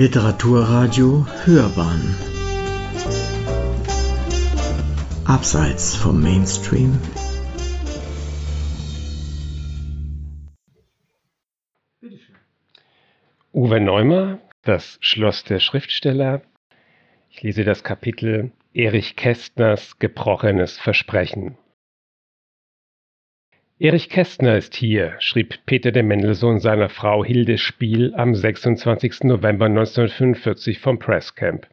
Literaturradio Hörbahn Abseits vom Mainstream Uwe Neumer, Das Schloss der Schriftsteller. Ich lese das Kapitel Erich Kästners Gebrochenes Versprechen. Erich Kästner ist hier, schrieb Peter de Mendelssohn seiner Frau Hilde Spiel am 26. November 1945 vom Presscamp.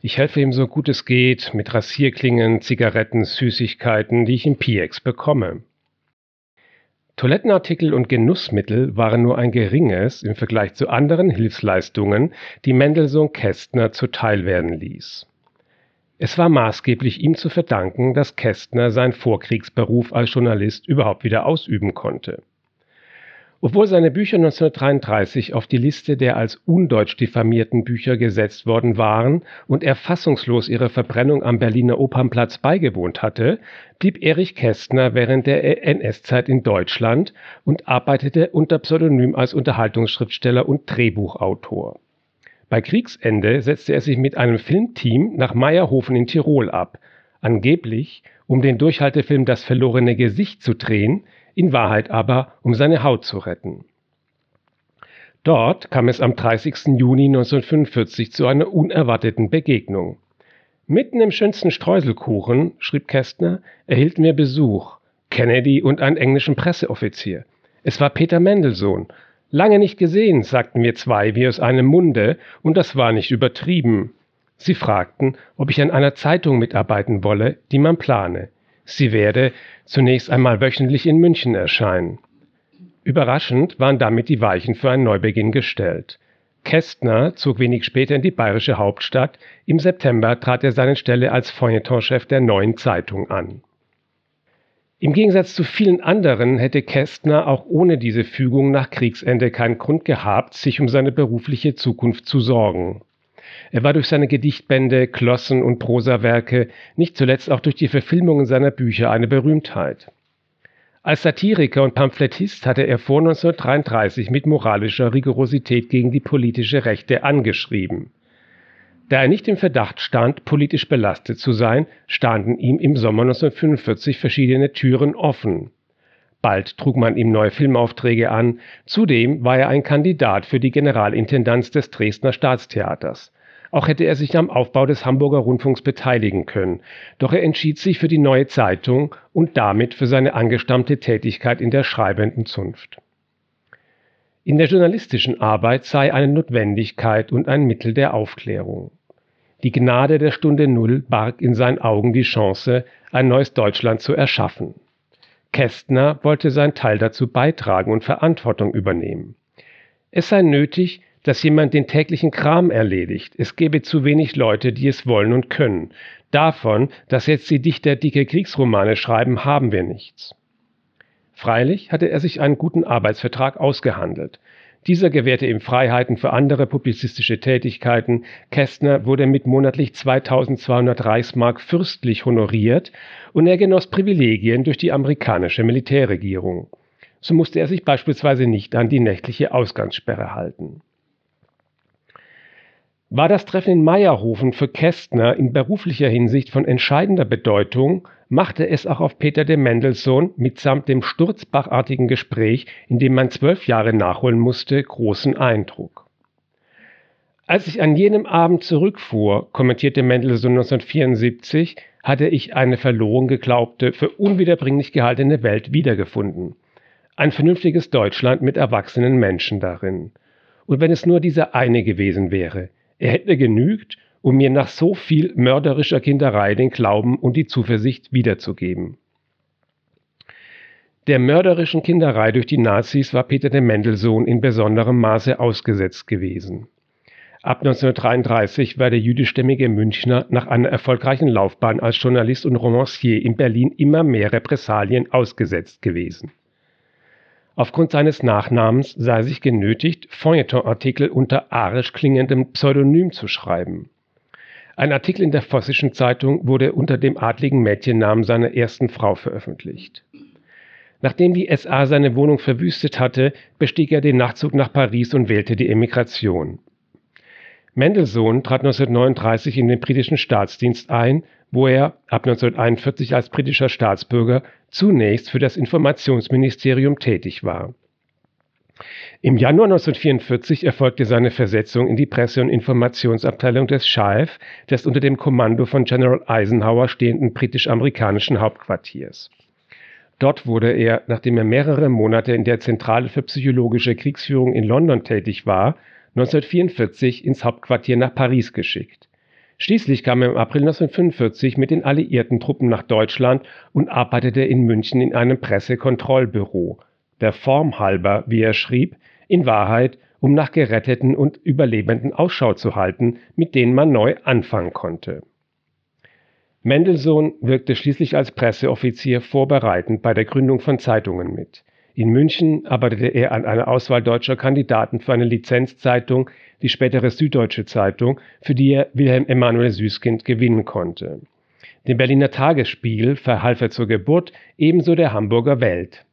Ich helfe ihm so gut es geht mit Rasierklingen, Zigaretten, Süßigkeiten, die ich im PX bekomme. Toilettenartikel und Genussmittel waren nur ein geringes im Vergleich zu anderen Hilfsleistungen, die Mendelssohn Kästner zuteil werden ließ. Es war maßgeblich ihm zu verdanken, dass Kästner seinen Vorkriegsberuf als Journalist überhaupt wieder ausüben konnte. Obwohl seine Bücher 1933 auf die Liste der als undeutsch diffamierten Bücher gesetzt worden waren und er fassungslos ihrer Verbrennung am Berliner Opernplatz beigewohnt hatte, blieb Erich Kästner während der NS-Zeit in Deutschland und arbeitete unter Pseudonym als Unterhaltungsschriftsteller und Drehbuchautor. Bei Kriegsende setzte er sich mit einem Filmteam nach Meierhofen in Tirol ab, angeblich um den Durchhaltefilm Das verlorene Gesicht zu drehen, in Wahrheit aber um seine Haut zu retten. Dort kam es am 30. Juni 1945 zu einer unerwarteten Begegnung. Mitten im schönsten Streuselkuchen, schrieb Kästner, erhielten wir Besuch, Kennedy und einen englischen Presseoffizier. Es war Peter Mendelssohn, Lange nicht gesehen, sagten wir zwei wie aus einem Munde, und das war nicht übertrieben. Sie fragten, ob ich an einer Zeitung mitarbeiten wolle, die man plane. Sie werde zunächst einmal wöchentlich in München erscheinen. Überraschend waren damit die Weichen für einen Neubeginn gestellt. Kästner zog wenig später in die bayerische Hauptstadt. Im September trat er seine Stelle als Feuilletonchef der neuen Zeitung an. Im Gegensatz zu vielen anderen hätte Kästner auch ohne diese Fügung nach Kriegsende keinen Grund gehabt, sich um seine berufliche Zukunft zu sorgen. Er war durch seine Gedichtbände, Klossen und Prosawerke, nicht zuletzt auch durch die Verfilmungen seiner Bücher eine Berühmtheit. Als Satiriker und Pamphletist hatte er vor 1933 mit moralischer Rigorosität gegen die politische Rechte angeschrieben. Da er nicht im Verdacht stand, politisch belastet zu sein, standen ihm im Sommer 1945 verschiedene Türen offen. Bald trug man ihm neue Filmaufträge an, zudem war er ein Kandidat für die Generalintendanz des Dresdner Staatstheaters. Auch hätte er sich am Aufbau des Hamburger Rundfunks beteiligen können, doch er entschied sich für die neue Zeitung und damit für seine angestammte Tätigkeit in der schreibenden Zunft. In der journalistischen Arbeit sei eine Notwendigkeit und ein Mittel der Aufklärung. Die Gnade der Stunde Null barg in seinen Augen die Chance, ein neues Deutschland zu erschaffen. Kästner wollte seinen Teil dazu beitragen und Verantwortung übernehmen. Es sei nötig, dass jemand den täglichen Kram erledigt. Es gebe zu wenig Leute, die es wollen und können. Davon, dass jetzt die Dichter dicke Kriegsromane schreiben, haben wir nichts. Freilich hatte er sich einen guten Arbeitsvertrag ausgehandelt. Dieser gewährte ihm Freiheiten für andere publizistische Tätigkeiten. Kästner wurde mit monatlich 2200 Reichsmark fürstlich honoriert und er genoss Privilegien durch die amerikanische Militärregierung. So musste er sich beispielsweise nicht an die nächtliche Ausgangssperre halten. War das Treffen in Meierhofen für Kästner in beruflicher Hinsicht von entscheidender Bedeutung, machte es auch auf Peter de Mendelssohn mitsamt dem sturzbachartigen Gespräch, in dem man zwölf Jahre nachholen musste, großen Eindruck. Als ich an jenem Abend zurückfuhr, kommentierte Mendelssohn 1974, hatte ich eine verloren geglaubte, für unwiederbringlich gehaltene Welt wiedergefunden. Ein vernünftiges Deutschland mit erwachsenen Menschen darin. Und wenn es nur dieser eine gewesen wäre, er hätte genügt, um mir nach so viel mörderischer Kinderei den Glauben und die Zuversicht wiederzugeben. Der mörderischen Kinderei durch die Nazis war Peter de Mendelssohn in besonderem Maße ausgesetzt gewesen. Ab 1933 war der jüdischstämmige Münchner nach einer erfolgreichen Laufbahn als Journalist und Romancier in Berlin immer mehr Repressalien ausgesetzt gewesen. Aufgrund seines Nachnamens sah er sich genötigt, Feuilletonartikel unter arisch klingendem Pseudonym zu schreiben. Ein Artikel in der Vossischen Zeitung wurde unter dem adligen Mädchennamen seiner ersten Frau veröffentlicht. Nachdem die SA seine Wohnung verwüstet hatte, bestieg er den Nachtzug nach Paris und wählte die Emigration. Mendelssohn trat 1939 in den britischen Staatsdienst ein, wo er ab 1941 als britischer Staatsbürger zunächst für das Informationsministerium tätig war. Im Januar 1944 erfolgte seine Versetzung in die Presse- und Informationsabteilung des Schalf, des unter dem Kommando von General Eisenhower stehenden britisch-amerikanischen Hauptquartiers. Dort wurde er, nachdem er mehrere Monate in der Zentrale für psychologische Kriegsführung in London tätig war, 1944 ins Hauptquartier nach Paris geschickt. Schließlich kam er im April 1945 mit den alliierten Truppen nach Deutschland und arbeitete in München in einem Pressekontrollbüro. Der Form halber, wie er schrieb, in Wahrheit, um nach Geretteten und Überlebenden Ausschau zu halten, mit denen man neu anfangen konnte. Mendelssohn wirkte schließlich als Presseoffizier vorbereitend bei der Gründung von Zeitungen mit. In München arbeitete er an einer Auswahl deutscher Kandidaten für eine Lizenzzeitung, die spätere Süddeutsche Zeitung, für die er Wilhelm Emanuel Süßkind gewinnen konnte. Dem Berliner Tagesspiegel verhalf er zur Geburt, ebenso der Hamburger Welt.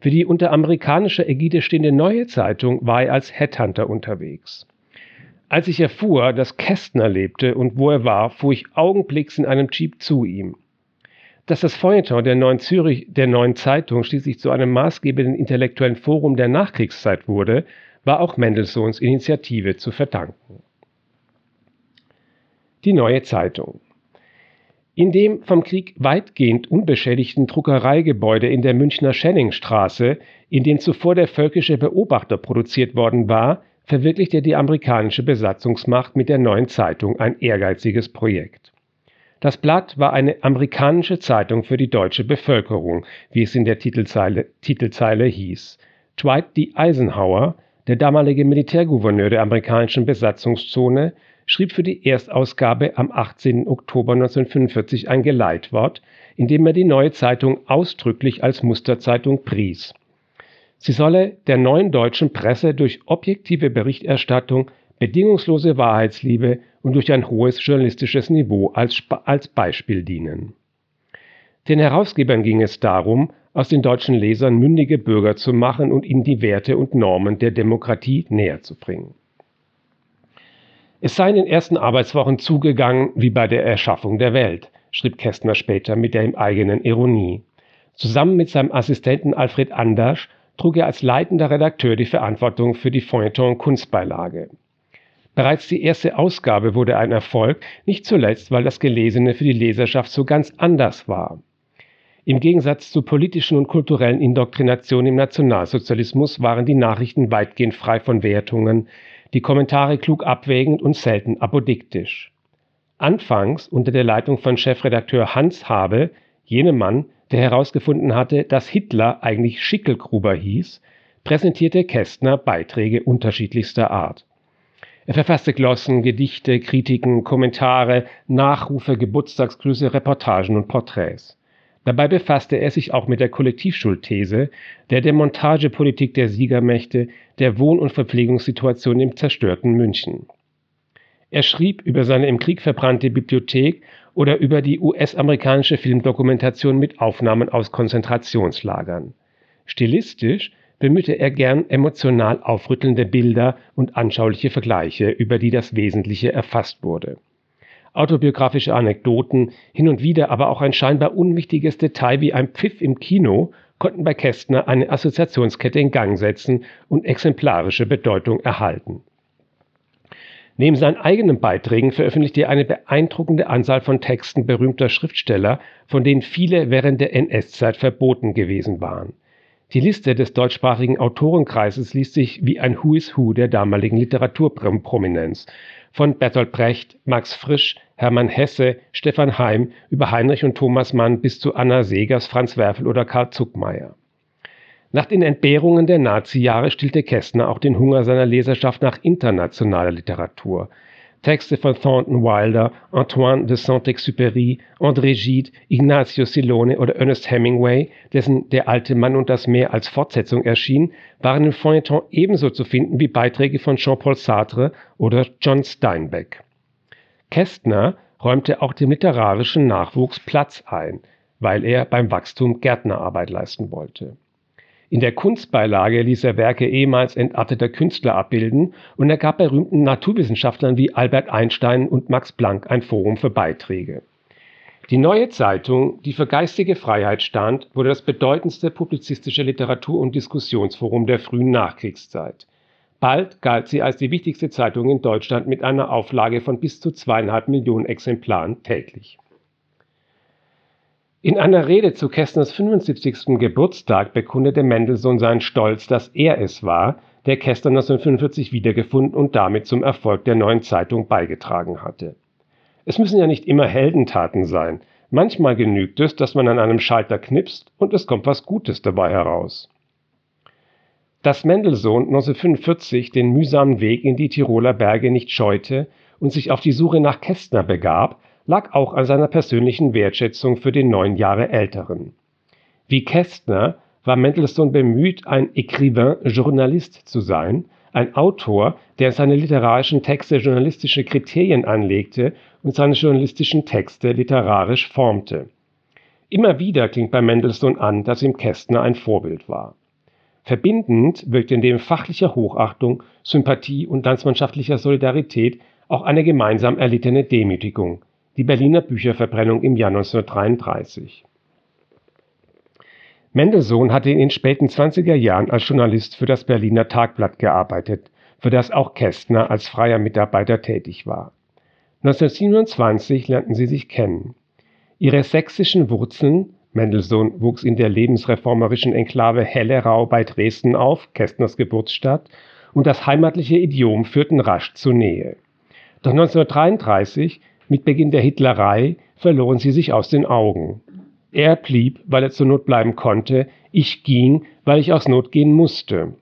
Für die unter amerikanischer Ägide stehende Neue Zeitung war er als Headhunter unterwegs. Als ich erfuhr, dass Kästner lebte und wo er war, fuhr ich augenblicks in einem Jeep zu ihm. Dass das Feuilleton der Neuen Zürich, der Neuen Zeitung schließlich zu einem maßgebenden intellektuellen Forum der Nachkriegszeit wurde, war auch Mendelssohns Initiative zu verdanken. Die Neue Zeitung. In dem vom Krieg weitgehend unbeschädigten Druckereigebäude in der Münchner Schellingstraße, in dem zuvor der Völkische Beobachter produziert worden war, verwirklichte die amerikanische Besatzungsmacht mit der Neuen Zeitung ein ehrgeiziges Projekt. Das Blatt war eine amerikanische Zeitung für die deutsche Bevölkerung, wie es in der Titelzeile, Titelzeile hieß. Dwight D. Eisenhower, der damalige Militärgouverneur der amerikanischen Besatzungszone, schrieb für die Erstausgabe am 18. Oktober 1945 ein Geleitwort, in dem er die neue Zeitung ausdrücklich als Musterzeitung pries. Sie solle der neuen deutschen Presse durch objektive Berichterstattung, bedingungslose Wahrheitsliebe und durch ein hohes journalistisches Niveau als, als Beispiel dienen. Den Herausgebern ging es darum, aus den deutschen Lesern mündige Bürger zu machen und ihnen die Werte und Normen der Demokratie näher zu bringen. Es sei in den ersten Arbeitswochen zugegangen wie bei der Erschaffung der Welt, schrieb Kästner später mit der ihm eigenen Ironie. Zusammen mit seinem Assistenten Alfred Andersch trug er als leitender Redakteur die Verantwortung für die Feuilleton-Kunstbeilage. Bereits die erste Ausgabe wurde ein Erfolg, nicht zuletzt, weil das Gelesene für die Leserschaft so ganz anders war. Im Gegensatz zur politischen und kulturellen Indoktrination im Nationalsozialismus waren die Nachrichten weitgehend frei von Wertungen, die Kommentare klug abwägend und selten apodiktisch. Anfangs unter der Leitung von Chefredakteur Hans Habe, jenem Mann, der herausgefunden hatte, dass Hitler eigentlich Schickelgruber hieß, präsentierte Kästner Beiträge unterschiedlichster Art. Er verfasste Glossen, Gedichte, Kritiken, Kommentare, Nachrufe, Geburtstagsgrüße, Reportagen und Porträts. Dabei befasste er sich auch mit der Kollektivschuldthese, der Demontagepolitik der Siegermächte, der Wohn- und Verpflegungssituation im zerstörten München. Er schrieb über seine im Krieg verbrannte Bibliothek oder über die US-amerikanische Filmdokumentation mit Aufnahmen aus Konzentrationslagern. Stilistisch bemühte er gern emotional aufrüttelnde Bilder und anschauliche Vergleiche, über die das Wesentliche erfasst wurde. Autobiografische Anekdoten, hin und wieder aber auch ein scheinbar unwichtiges Detail wie ein Pfiff im Kino konnten bei Kästner eine Assoziationskette in Gang setzen und exemplarische Bedeutung erhalten. Neben seinen eigenen Beiträgen veröffentlichte er eine beeindruckende Anzahl von Texten berühmter Schriftsteller, von denen viele während der NS-Zeit verboten gewesen waren. Die Liste des deutschsprachigen Autorenkreises liest sich wie ein Who is Who der damaligen Literaturprominenz. Von Bertolt Brecht, Max Frisch, Hermann Hesse, Stefan Heim über Heinrich und Thomas Mann bis zu Anna Segers, Franz Werfel oder Karl Zuckmeier. Nach den Entbehrungen der Nazi-Jahre stillte Kästner auch den Hunger seiner Leserschaft nach internationaler Literatur. Texte von Thornton Wilder, Antoine de Saint-Exupéry, André Gide, Ignacio Silone oder Ernest Hemingway, dessen Der alte Mann und das Meer als Fortsetzung erschien, waren im Feuilleton ebenso zu finden wie Beiträge von Jean-Paul Sartre oder John Steinbeck. Kästner räumte auch dem literarischen Nachwuchs Platz ein, weil er beim Wachstum Gärtnerarbeit leisten wollte. In der Kunstbeilage ließ er Werke ehemals entarteter Künstler abbilden und er gab berühmten Naturwissenschaftlern wie Albert Einstein und Max Planck ein Forum für Beiträge. Die Neue Zeitung, die für geistige Freiheit stand, wurde das bedeutendste publizistische Literatur- und Diskussionsforum der frühen Nachkriegszeit. Bald galt sie als die wichtigste Zeitung in Deutschland mit einer Auflage von bis zu zweieinhalb Millionen Exemplaren täglich. In einer Rede zu Kästners 75. Geburtstag bekundete Mendelssohn seinen Stolz, dass er es war, der Kästner 1945 wiedergefunden und damit zum Erfolg der neuen Zeitung beigetragen hatte. Es müssen ja nicht immer Heldentaten sein. Manchmal genügt es, dass man an einem Schalter knipst und es kommt was Gutes dabei heraus. Dass Mendelssohn 1945 den mühsamen Weg in die Tiroler Berge nicht scheute und sich auf die Suche nach Kästner begab, lag auch an seiner persönlichen Wertschätzung für den neun Jahre Älteren. Wie Kästner war Mendelssohn bemüht, ein Écrivain Journalist zu sein, ein Autor, der seine literarischen Texte journalistische Kriterien anlegte und seine journalistischen Texte literarisch formte. Immer wieder klingt bei Mendelssohn an, dass ihm Kästner ein Vorbild war. Verbindend wirkt in dem fachlicher Hochachtung, Sympathie und landsmannschaftlicher Solidarität auch eine gemeinsam erlittene Demütigung, die Berliner Bücherverbrennung im Jahr 1933. Mendelssohn hatte in den späten 20er Jahren als Journalist für das Berliner Tagblatt gearbeitet, für das auch Kästner als freier Mitarbeiter tätig war. 1927 lernten sie sich kennen. Ihre sächsischen Wurzeln Mendelssohn wuchs in der lebensreformerischen Enklave Hellerau bei Dresden auf, Kästners Geburtsstadt, und das heimatliche Idiom führten rasch zur Nähe. Doch 1933 mit Beginn der Hitlerei verloren sie sich aus den Augen. Er blieb, weil er zur Not bleiben konnte, ich ging, weil ich aus Not gehen musste.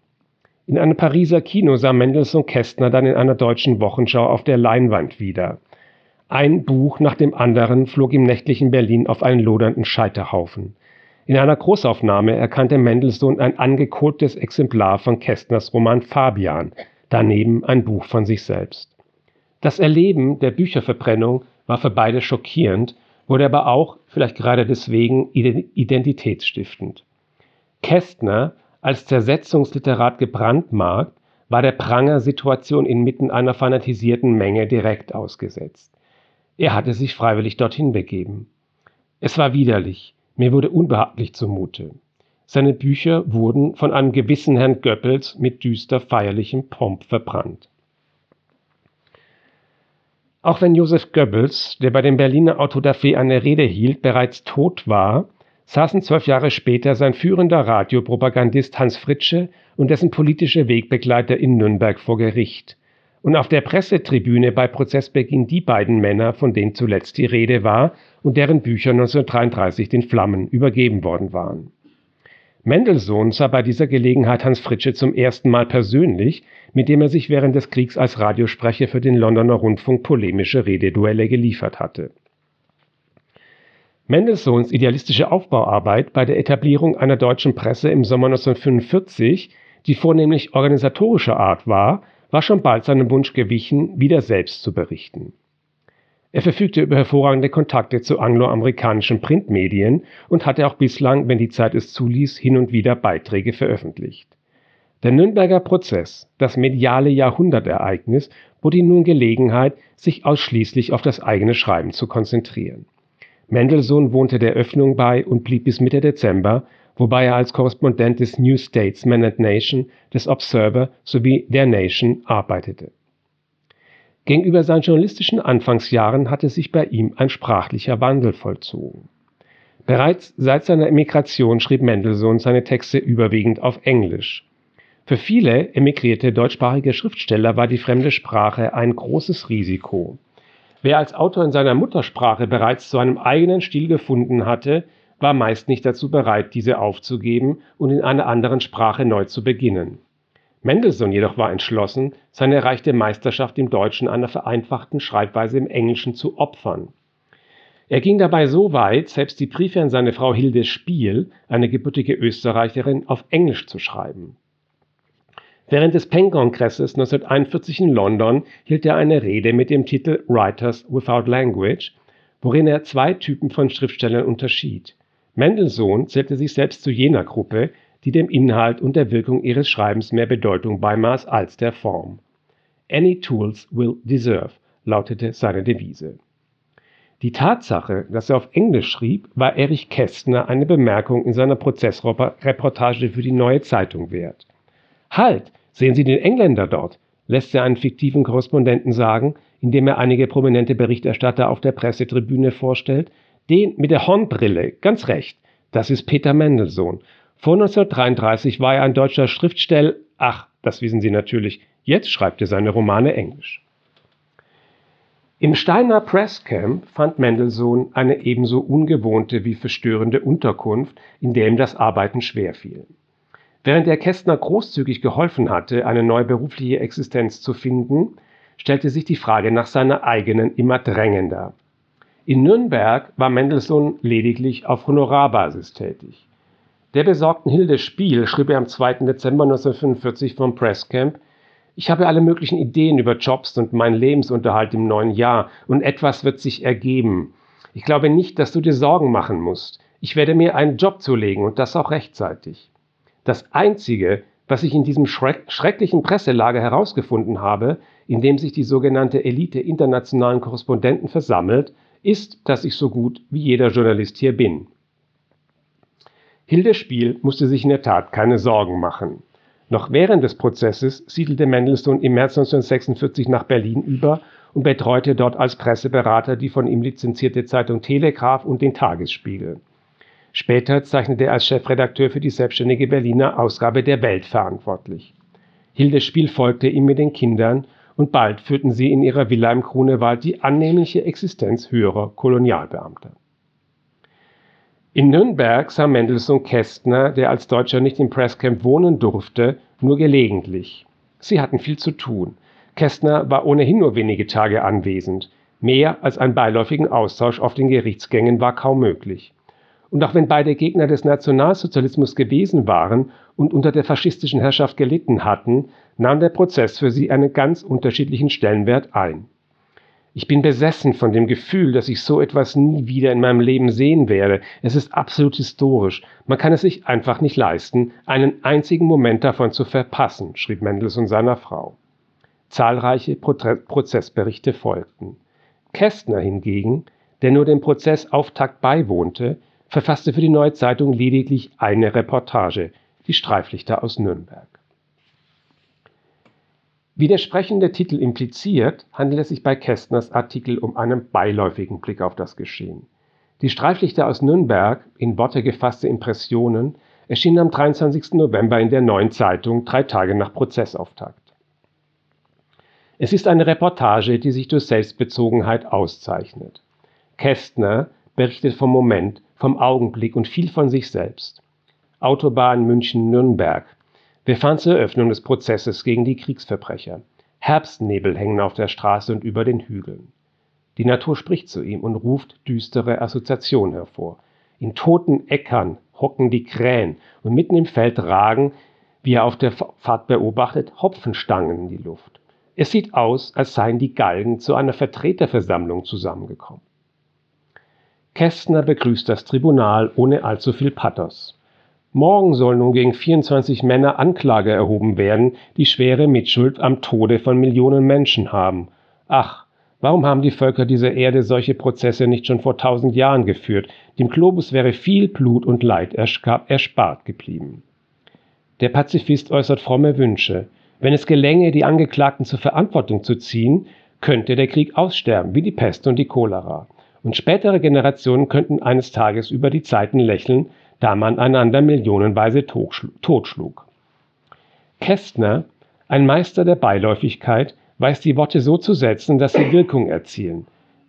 In einem Pariser Kino sah Mendelssohn Kästner dann in einer deutschen Wochenschau auf der Leinwand wieder. Ein Buch nach dem anderen flog im nächtlichen Berlin auf einen lodernden Scheiterhaufen. In einer Großaufnahme erkannte Mendelssohn ein angekohltes Exemplar von Kästners Roman Fabian, daneben ein Buch von sich selbst. Das Erleben der Bücherverbrennung war für beide schockierend, wurde aber auch, vielleicht gerade deswegen, identitätsstiftend. Kästner, als Zersetzungsliterat gebrandmarkt, war der Pranger-Situation inmitten einer fanatisierten Menge direkt ausgesetzt. Er hatte sich freiwillig dorthin begeben. Es war widerlich, mir wurde unbehaglich zumute. Seine Bücher wurden von einem gewissen Herrn Goebbels mit düster feierlichem Pomp verbrannt. Auch wenn Josef Goebbels, der bei dem Berliner Autodafé eine Rede hielt, bereits tot war, saßen zwölf Jahre später sein führender Radiopropagandist Hans Fritsche und dessen politische Wegbegleiter in Nürnberg vor Gericht. Und auf der Pressetribüne bei Prozessbeginn die beiden Männer, von denen zuletzt die Rede war und deren Bücher 1933 den Flammen übergeben worden waren. Mendelssohn sah bei dieser Gelegenheit Hans Fritsche zum ersten Mal persönlich, mit dem er sich während des Kriegs als Radiosprecher für den Londoner Rundfunk polemische Rededuelle geliefert hatte. Mendelssohns idealistische Aufbauarbeit bei der Etablierung einer deutschen Presse im Sommer 1945, die vornehmlich organisatorischer Art war, war schon bald seinem Wunsch gewichen, wieder selbst zu berichten. Er verfügte über hervorragende Kontakte zu angloamerikanischen Printmedien und hatte auch bislang, wenn die Zeit es zuließ, hin und wieder Beiträge veröffentlicht. Der Nürnberger Prozess, das mediale Jahrhundertereignis, bot ihm nun Gelegenheit, sich ausschließlich auf das eigene Schreiben zu konzentrieren. Mendelssohn wohnte der Öffnung bei und blieb bis Mitte Dezember, wobei er als Korrespondent des New Statesman and Nation, des Observer sowie der Nation arbeitete. Gegenüber seinen journalistischen Anfangsjahren hatte sich bei ihm ein sprachlicher Wandel vollzogen. Bereits seit seiner Emigration schrieb Mendelssohn seine Texte überwiegend auf Englisch. Für viele emigrierte deutschsprachige Schriftsteller war die fremde Sprache ein großes Risiko. Wer als Autor in seiner Muttersprache bereits zu einem eigenen Stil gefunden hatte, war meist nicht dazu bereit, diese aufzugeben und in einer anderen Sprache neu zu beginnen. Mendelssohn jedoch war entschlossen, seine erreichte Meisterschaft im Deutschen einer vereinfachten Schreibweise im Englischen zu opfern. Er ging dabei so weit, selbst die Briefe an seine Frau Hilde Spiel, eine gebürtige Österreicherin, auf Englisch zu schreiben. Während des Penn-Kongresses 1941 in London hielt er eine Rede mit dem Titel Writers Without Language, worin er zwei Typen von Schriftstellern unterschied. Mendelssohn zählte sich selbst zu jener Gruppe, die dem Inhalt und der Wirkung ihres Schreibens mehr Bedeutung beimaß als der Form. Any tools will deserve lautete seine Devise. Die Tatsache, dass er auf Englisch schrieb, war Erich Kästner eine Bemerkung in seiner Prozessreportage für die Neue Zeitung wert. Halt, sehen Sie den Engländer dort, lässt er einen fiktiven Korrespondenten sagen, indem er einige prominente Berichterstatter auf der Pressetribüne vorstellt. Den mit der Hornbrille, ganz recht, das ist Peter Mendelssohn. Vor 1933 war er ein deutscher Schriftsteller. Ach, das wissen Sie natürlich. Jetzt schreibt er seine Romane Englisch. Im Steiner Presscamp fand Mendelssohn eine ebenso ungewohnte wie verstörende Unterkunft, in der ihm das Arbeiten schwer fiel. Während er Kästner großzügig geholfen hatte, eine neue berufliche Existenz zu finden, stellte sich die Frage nach seiner eigenen immer drängender. In Nürnberg war Mendelssohn lediglich auf Honorarbasis tätig. Der besorgten Hilde Spiel schrieb er am 2. Dezember 1945 vom Presscamp, ich habe alle möglichen Ideen über Jobs und meinen Lebensunterhalt im neuen Jahr und etwas wird sich ergeben. Ich glaube nicht, dass du dir Sorgen machen musst. Ich werde mir einen Job zulegen und das auch rechtzeitig. Das Einzige, was ich in diesem schreck schrecklichen Presselager herausgefunden habe, in dem sich die sogenannte Elite internationalen Korrespondenten versammelt, ist, dass ich so gut wie jeder Journalist hier bin. Hilde Spiel musste sich in der Tat keine Sorgen machen. Noch während des Prozesses siedelte Mendelssohn im März 1946 nach Berlin über und betreute dort als Presseberater die von ihm lizenzierte Zeitung Telegraph und den Tagesspiegel. Später zeichnete er als Chefredakteur für die selbstständige Berliner Ausgabe der Welt verantwortlich. Hilde Spiel folgte ihm mit den Kindern und bald führten sie in ihrer Villa im Grunewald die annehmliche Existenz höherer Kolonialbeamter. In Nürnberg sah Mendelssohn Kästner, der als Deutscher nicht im Presscamp wohnen durfte, nur gelegentlich. Sie hatten viel zu tun. Kästner war ohnehin nur wenige Tage anwesend. Mehr als einen beiläufigen Austausch auf den Gerichtsgängen war kaum möglich. Und auch wenn beide Gegner des Nationalsozialismus gewesen waren und unter der faschistischen Herrschaft gelitten hatten, nahm der Prozess für sie einen ganz unterschiedlichen Stellenwert ein. Ich bin besessen von dem Gefühl, dass ich so etwas nie wieder in meinem Leben sehen werde. Es ist absolut historisch. Man kann es sich einfach nicht leisten, einen einzigen Moment davon zu verpassen, schrieb Mendelssohn seiner Frau. Zahlreiche Prozessberichte folgten. Kästner hingegen, der nur dem Prozessauftakt beiwohnte, verfasste für die Neue Zeitung lediglich eine Reportage, die Streiflichter aus Nürnberg. Wie der sprechende Titel impliziert, handelt es sich bei Kästners Artikel um einen beiläufigen Blick auf das Geschehen. Die Streiflichter aus Nürnberg, in Worte gefasste Impressionen, erschienen am 23. November in der Neuen Zeitung, drei Tage nach Prozessauftakt. Es ist eine Reportage, die sich durch Selbstbezogenheit auszeichnet. Kästner berichtet vom Moment, vom Augenblick und viel von sich selbst. Autobahn München-Nürnberg, wir fahren zur Eröffnung des Prozesses gegen die Kriegsverbrecher. Herbstnebel hängen auf der Straße und über den Hügeln. Die Natur spricht zu ihm und ruft düstere Assoziationen hervor. In toten Äckern hocken die Krähen und mitten im Feld ragen, wie er auf der Fahrt beobachtet, Hopfenstangen in die Luft. Es sieht aus, als seien die Galgen zu einer Vertreterversammlung zusammengekommen. Kästner begrüßt das Tribunal ohne allzu viel Pathos. Morgen soll nun gegen 24 Männer Anklage erhoben werden, die schwere Mitschuld am Tode von Millionen Menschen haben. Ach, warum haben die Völker dieser Erde solche Prozesse nicht schon vor tausend Jahren geführt? Dem Globus wäre viel Blut und Leid erspart geblieben. Der Pazifist äußert fromme Wünsche. Wenn es gelänge, die Angeklagten zur Verantwortung zu ziehen, könnte der Krieg aussterben, wie die Pest und die Cholera. Und spätere Generationen könnten eines Tages über die Zeiten lächeln, da man einander millionenweise totschlug. Kästner, ein Meister der Beiläufigkeit, weiß die Worte so zu setzen, dass sie Wirkung erzielen.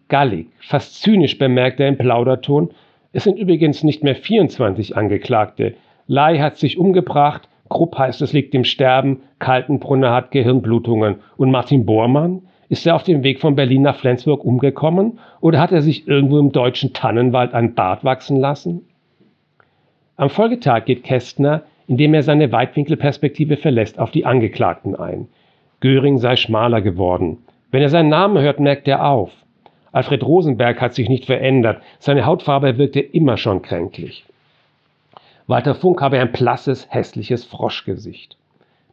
Gallig, fast zynisch bemerkt er im Plauderton, es sind übrigens nicht mehr 24 Angeklagte. Lai hat sich umgebracht, Krupp heißt es liegt im Sterben, Kaltenbrunner hat Gehirnblutungen und Martin Bormann? Ist er auf dem Weg von Berlin nach Flensburg umgekommen oder hat er sich irgendwo im deutschen Tannenwald ein Bart wachsen lassen? Am Folgetag geht Kästner, indem er seine Weitwinkelperspektive verlässt, auf die Angeklagten ein. Göring sei schmaler geworden. Wenn er seinen Namen hört, merkt er auf. Alfred Rosenberg hat sich nicht verändert, seine Hautfarbe wirkte immer schon kränklich. Walter Funk habe ein blasses, hässliches Froschgesicht.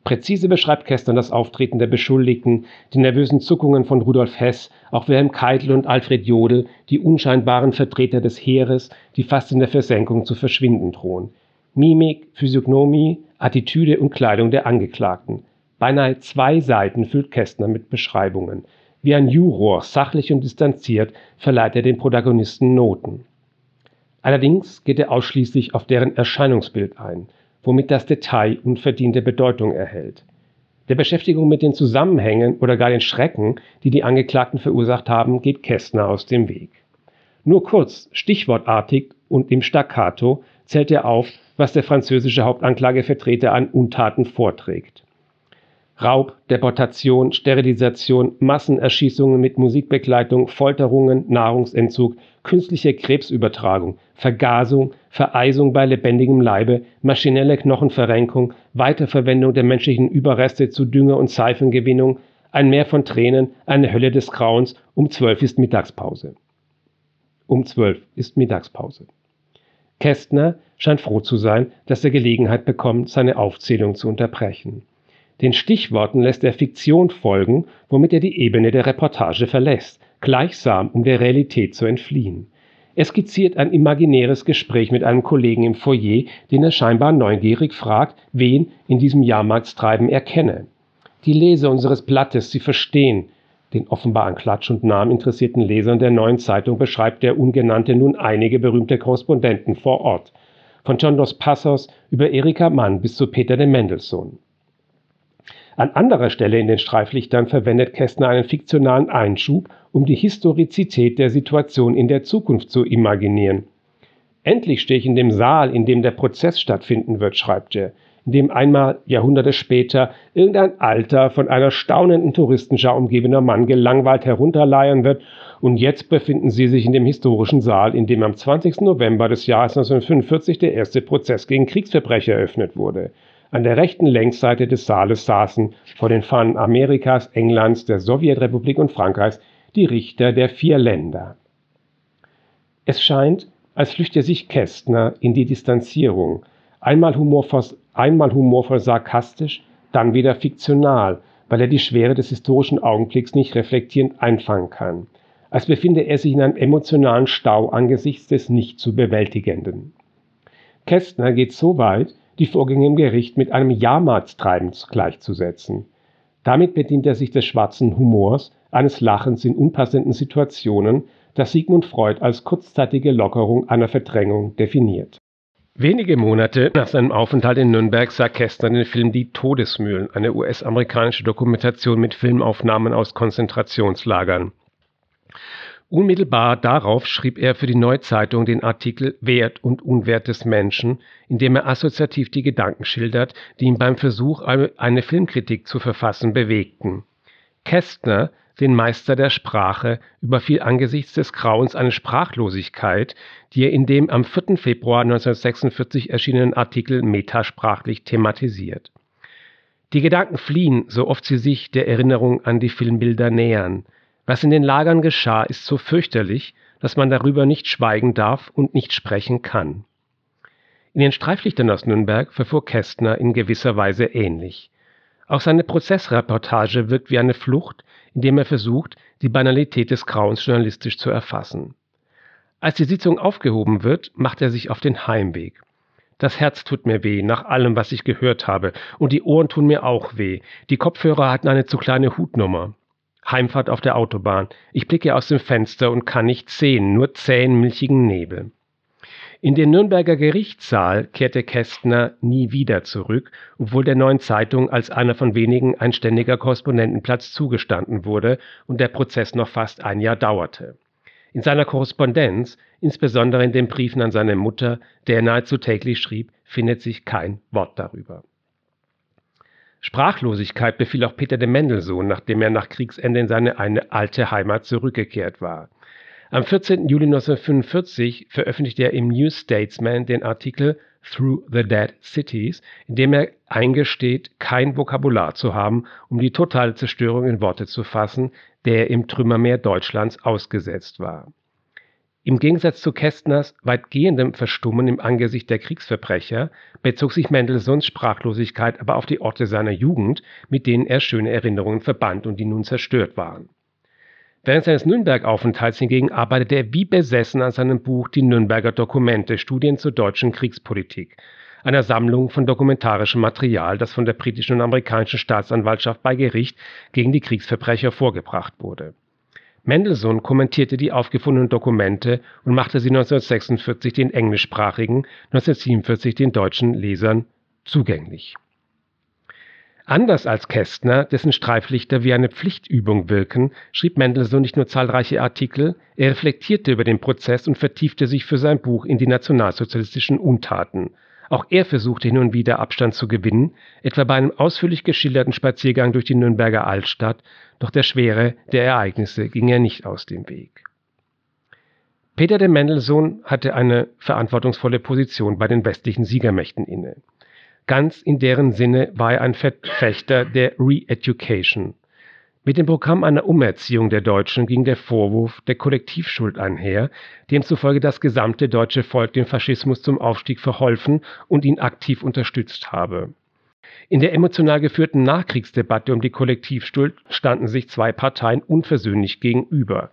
Präzise beschreibt Kästner das Auftreten der Beschuldigten, die nervösen Zuckungen von Rudolf Hess, auch Wilhelm Keitel und Alfred Jodl, die unscheinbaren Vertreter des Heeres, die fast in der Versenkung zu verschwinden drohen. Mimik, Physiognomie, Attitüde und Kleidung der Angeklagten. Beinahe zwei Seiten füllt Kästner mit Beschreibungen. Wie ein Juror, sachlich und distanziert, verleiht er den Protagonisten Noten. Allerdings geht er ausschließlich auf deren Erscheinungsbild ein, womit das Detail unverdiente Bedeutung erhält. Der Beschäftigung mit den Zusammenhängen oder gar den Schrecken, die die Angeklagten verursacht haben, geht Kästner aus dem Weg. Nur kurz, stichwortartig und im Staccato zählt er auf, was der französische Hauptanklagevertreter an Untaten vorträgt. Raub, Deportation, Sterilisation, Massenerschießungen mit Musikbegleitung, Folterungen, Nahrungsentzug, künstliche Krebsübertragung, Vergasung, Vereisung bei lebendigem Leibe, maschinelle Knochenverrenkung, Weiterverwendung der menschlichen Überreste zu Dünger- und Seifengewinnung, ein Meer von Tränen, eine Hölle des Grauens, um zwölf ist Mittagspause. Um zwölf ist Mittagspause. Kästner scheint froh zu sein, dass er Gelegenheit bekommt, seine Aufzählung zu unterbrechen. Den Stichworten lässt er Fiktion folgen, womit er die Ebene der Reportage verlässt, gleichsam um der Realität zu entfliehen. Er skizziert ein imaginäres Gespräch mit einem Kollegen im Foyer, den er scheinbar neugierig fragt, wen in diesem Jahrmarktstreiben er kenne. Die Leser unseres Blattes, sie verstehen. Den offenbar an Klatsch und Namen interessierten Lesern der neuen Zeitung beschreibt der Ungenannte nun einige berühmte Korrespondenten vor Ort. Von John Dos Passos über Erika Mann bis zu Peter de Mendelssohn. An anderer Stelle in den Streiflichtern verwendet Kästner einen fiktionalen Einschub, um die Historizität der Situation in der Zukunft zu imaginieren. Endlich stehe ich in dem Saal, in dem der Prozess stattfinden wird, schreibt er, in dem einmal Jahrhunderte später irgendein alter, von einer staunenden Touristenschar umgebener Mann gelangweilt herunterleiern wird und jetzt befinden sie sich in dem historischen Saal, in dem am 20. November des Jahres 1945 der erste Prozess gegen Kriegsverbrecher eröffnet wurde. An der rechten Längsseite des Saales saßen vor den Fahnen Amerikas, Englands, der Sowjetrepublik und Frankreichs die Richter der vier Länder. Es scheint, als flüchte sich Kästner in die Distanzierung, einmal humorvoll, einmal humorvoll sarkastisch, dann wieder fiktional, weil er die Schwere des historischen Augenblicks nicht reflektierend einfangen kann, als befinde er sich in einem emotionalen Stau angesichts des nicht zu bewältigenden. Kästner geht so weit, die Vorgänge im Gericht mit einem Jahrmarktstreiben gleichzusetzen. Damit bedient er sich des schwarzen Humors, eines Lachens in unpassenden Situationen, das Sigmund Freud als kurzzeitige Lockerung einer Verdrängung definiert. Wenige Monate nach seinem Aufenthalt in Nürnberg sah Kästner den Film Die Todesmühlen, eine US-amerikanische Dokumentation mit Filmaufnahmen aus Konzentrationslagern. Unmittelbar darauf schrieb er für die Neue Zeitung den Artikel Wert und Unwert des Menschen, in dem er assoziativ die Gedanken schildert, die ihn beim Versuch, eine Filmkritik zu verfassen, bewegten. Kästner, den Meister der Sprache, überfiel angesichts des Grauens eine Sprachlosigkeit, die er in dem am 4. Februar 1946 erschienenen Artikel metasprachlich thematisiert. Die Gedanken fliehen, so oft sie sich der Erinnerung an die Filmbilder nähern. Was in den Lagern geschah, ist so fürchterlich, dass man darüber nicht schweigen darf und nicht sprechen kann. In den Streiflichtern aus Nürnberg verfuhr Kästner in gewisser Weise ähnlich. Auch seine Prozessreportage wirkt wie eine Flucht, indem er versucht, die Banalität des Grauens journalistisch zu erfassen. Als die Sitzung aufgehoben wird, macht er sich auf den Heimweg. Das Herz tut mir weh, nach allem, was ich gehört habe, und die Ohren tun mir auch weh. Die Kopfhörer hatten eine zu kleine Hutnummer. Heimfahrt auf der Autobahn. Ich blicke aus dem Fenster und kann nichts sehen, nur zähen, milchigen Nebel. In den Nürnberger Gerichtssaal kehrte Kästner nie wieder zurück, obwohl der neuen Zeitung als einer von wenigen ein ständiger Korrespondentenplatz zugestanden wurde und der Prozess noch fast ein Jahr dauerte. In seiner Korrespondenz, insbesondere in den Briefen an seine Mutter, der er nahezu täglich schrieb, findet sich kein Wort darüber. Sprachlosigkeit befiel auch Peter de Mendelssohn, nachdem er nach Kriegsende in seine eine alte Heimat zurückgekehrt war. Am 14. Juli 1945 veröffentlichte er im New Statesman den Artikel Through the Dead Cities, in dem er eingesteht, kein Vokabular zu haben, um die totale Zerstörung in Worte zu fassen, der er im Trümmermeer Deutschlands ausgesetzt war. Im Gegensatz zu Kästners weitgehendem Verstummen im Angesicht der Kriegsverbrecher bezog sich Mendelssohns Sprachlosigkeit aber auf die Orte seiner Jugend, mit denen er schöne Erinnerungen verband und die nun zerstört waren. Während seines Nürnberg-Aufenthalts hingegen arbeitete er wie besessen an seinem Buch Die Nürnberger Dokumente, Studien zur deutschen Kriegspolitik, einer Sammlung von dokumentarischem Material, das von der britischen und amerikanischen Staatsanwaltschaft bei Gericht gegen die Kriegsverbrecher vorgebracht wurde. Mendelssohn kommentierte die aufgefundenen Dokumente und machte sie 1946 den englischsprachigen, 1947 den deutschen Lesern zugänglich. Anders als Kästner, dessen Streiflichter wie eine Pflichtübung wirken, schrieb Mendelssohn nicht nur zahlreiche Artikel, er reflektierte über den Prozess und vertiefte sich für sein Buch in die nationalsozialistischen Untaten. Auch er versuchte hin und wieder Abstand zu gewinnen, etwa bei einem ausführlich geschilderten Spaziergang durch die Nürnberger Altstadt, doch der Schwere der Ereignisse ging er nicht aus dem Weg. Peter de Mendelssohn hatte eine verantwortungsvolle Position bei den westlichen Siegermächten inne. Ganz in deren Sinne war er ein Verfechter der Re-Education. Mit dem Programm einer Umerziehung der Deutschen ging der Vorwurf der Kollektivschuld einher, demzufolge das gesamte deutsche Volk dem Faschismus zum Aufstieg verholfen und ihn aktiv unterstützt habe. In der emotional geführten Nachkriegsdebatte um die Kollektivschuld standen sich zwei Parteien unversöhnlich gegenüber.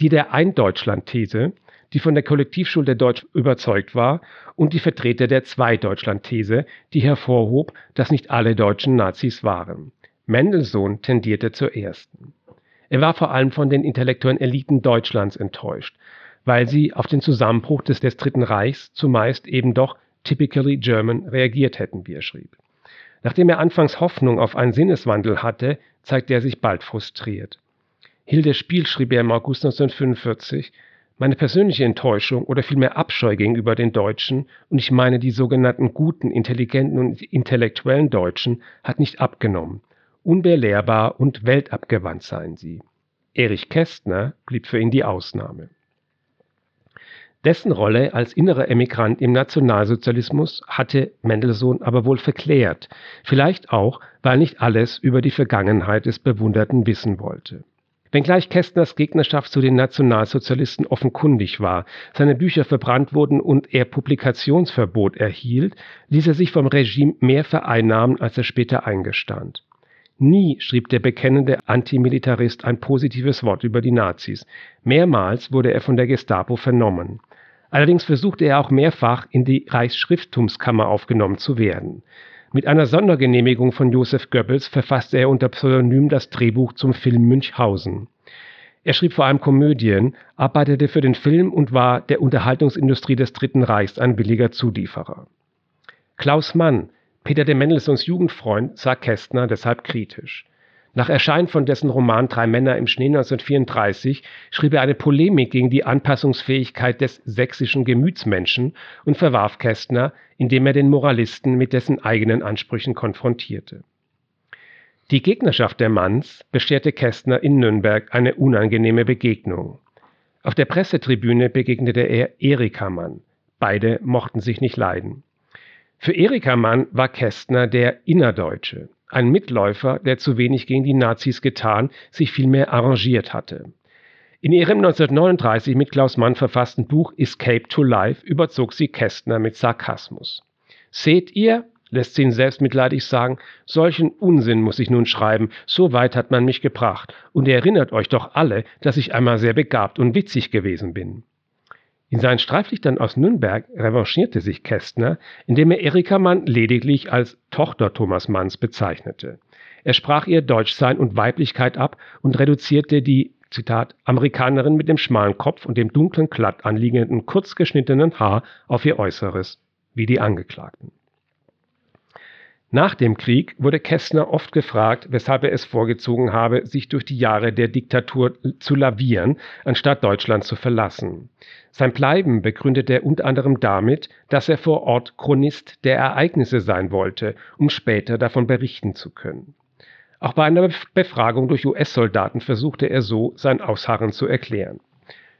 Die der Ein-Deutschland-These, die von der Kollektivschuld der Deutschen überzeugt war, und die Vertreter der Zwei-Deutschland-These, die hervorhob, dass nicht alle Deutschen Nazis waren. Mendelssohn tendierte zur ersten. Er war vor allem von den intellektuellen Eliten Deutschlands enttäuscht, weil sie auf den Zusammenbruch des, des Dritten Reichs zumeist eben doch typically German reagiert hätten, wie er schrieb. Nachdem er anfangs Hoffnung auf einen Sinneswandel hatte, zeigte er sich bald frustriert. Hilde Spiel schrieb er im August 1945, meine persönliche Enttäuschung oder vielmehr Abscheu gegenüber den Deutschen, und ich meine die sogenannten guten, intelligenten und intellektuellen Deutschen, hat nicht abgenommen unbelehrbar und weltabgewandt seien sie. Erich Kästner blieb für ihn die Ausnahme. Dessen Rolle als innerer Emigrant im Nationalsozialismus hatte Mendelssohn aber wohl verklärt, vielleicht auch, weil nicht alles über die Vergangenheit des Bewunderten wissen wollte. Wenngleich Kästners Gegnerschaft zu den Nationalsozialisten offenkundig war, seine Bücher verbrannt wurden und er Publikationsverbot erhielt, ließ er sich vom Regime mehr vereinnahmen, als er später eingestand. Nie schrieb der bekennende Antimilitarist ein positives Wort über die Nazis. Mehrmals wurde er von der Gestapo vernommen. Allerdings versuchte er auch mehrfach in die Reichsschrifttumskammer aufgenommen zu werden. Mit einer Sondergenehmigung von Josef Goebbels verfasste er unter Pseudonym das Drehbuch zum Film Münchhausen. Er schrieb vor allem Komödien, arbeitete für den Film und war der Unterhaltungsindustrie des Dritten Reichs ein billiger Zulieferer. Klaus Mann, Peter de Mendelssohns Jugendfreund sah Kästner deshalb kritisch. Nach Erscheinen von dessen Roman Drei Männer im Schnee 1934 schrieb er eine Polemik gegen die Anpassungsfähigkeit des sächsischen Gemütsmenschen und verwarf Kästner, indem er den Moralisten mit dessen eigenen Ansprüchen konfrontierte. Die Gegnerschaft der Manns bescherte Kästner in Nürnberg eine unangenehme Begegnung. Auf der Pressetribüne begegnete er Erika Mann. Beide mochten sich nicht leiden. Für Erika Mann war Kästner der Innerdeutsche, ein Mitläufer, der zu wenig gegen die Nazis getan, sich vielmehr arrangiert hatte. In ihrem 1939 mit Klaus Mann verfassten Buch Escape to Life überzog sie Kästner mit Sarkasmus. Seht ihr, lässt sie ihn selbstmitleidig sagen, solchen Unsinn muss ich nun schreiben, so weit hat man mich gebracht, und ihr erinnert euch doch alle, dass ich einmal sehr begabt und witzig gewesen bin. In seinen Streiflichtern aus Nürnberg revanchierte sich Kästner, indem er Erika Mann lediglich als Tochter Thomas Manns bezeichnete. Er sprach ihr Deutschsein und Weiblichkeit ab und reduzierte die Zitat, Amerikanerin mit dem schmalen Kopf und dem dunklen, glatt anliegenden, kurz geschnittenen Haar auf ihr Äußeres, wie die Angeklagten. Nach dem Krieg wurde Kästner oft gefragt, weshalb er es vorgezogen habe, sich durch die Jahre der Diktatur zu lavieren, anstatt Deutschland zu verlassen. Sein Bleiben begründete er unter anderem damit, dass er vor Ort Chronist der Ereignisse sein wollte, um später davon berichten zu können. Auch bei einer Befragung durch US-Soldaten versuchte er so sein Ausharren zu erklären.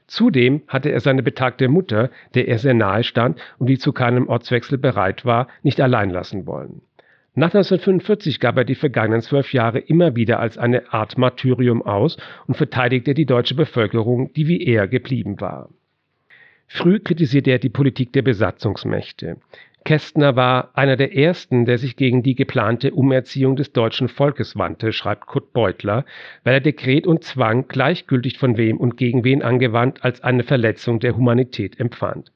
Zudem hatte er seine betagte Mutter, der er sehr nahe stand und die zu keinem Ortswechsel bereit war, nicht allein lassen wollen. Nach 1945 gab er die vergangenen zwölf Jahre immer wieder als eine Art Martyrium aus und verteidigte die deutsche Bevölkerung, die wie er geblieben war. Früh kritisierte er die Politik der Besatzungsmächte. Kästner war einer der ersten, der sich gegen die geplante Umerziehung des deutschen Volkes wandte, schreibt Kurt Beutler, weil er Dekret und Zwang gleichgültig von wem und gegen wen angewandt als eine Verletzung der Humanität empfand.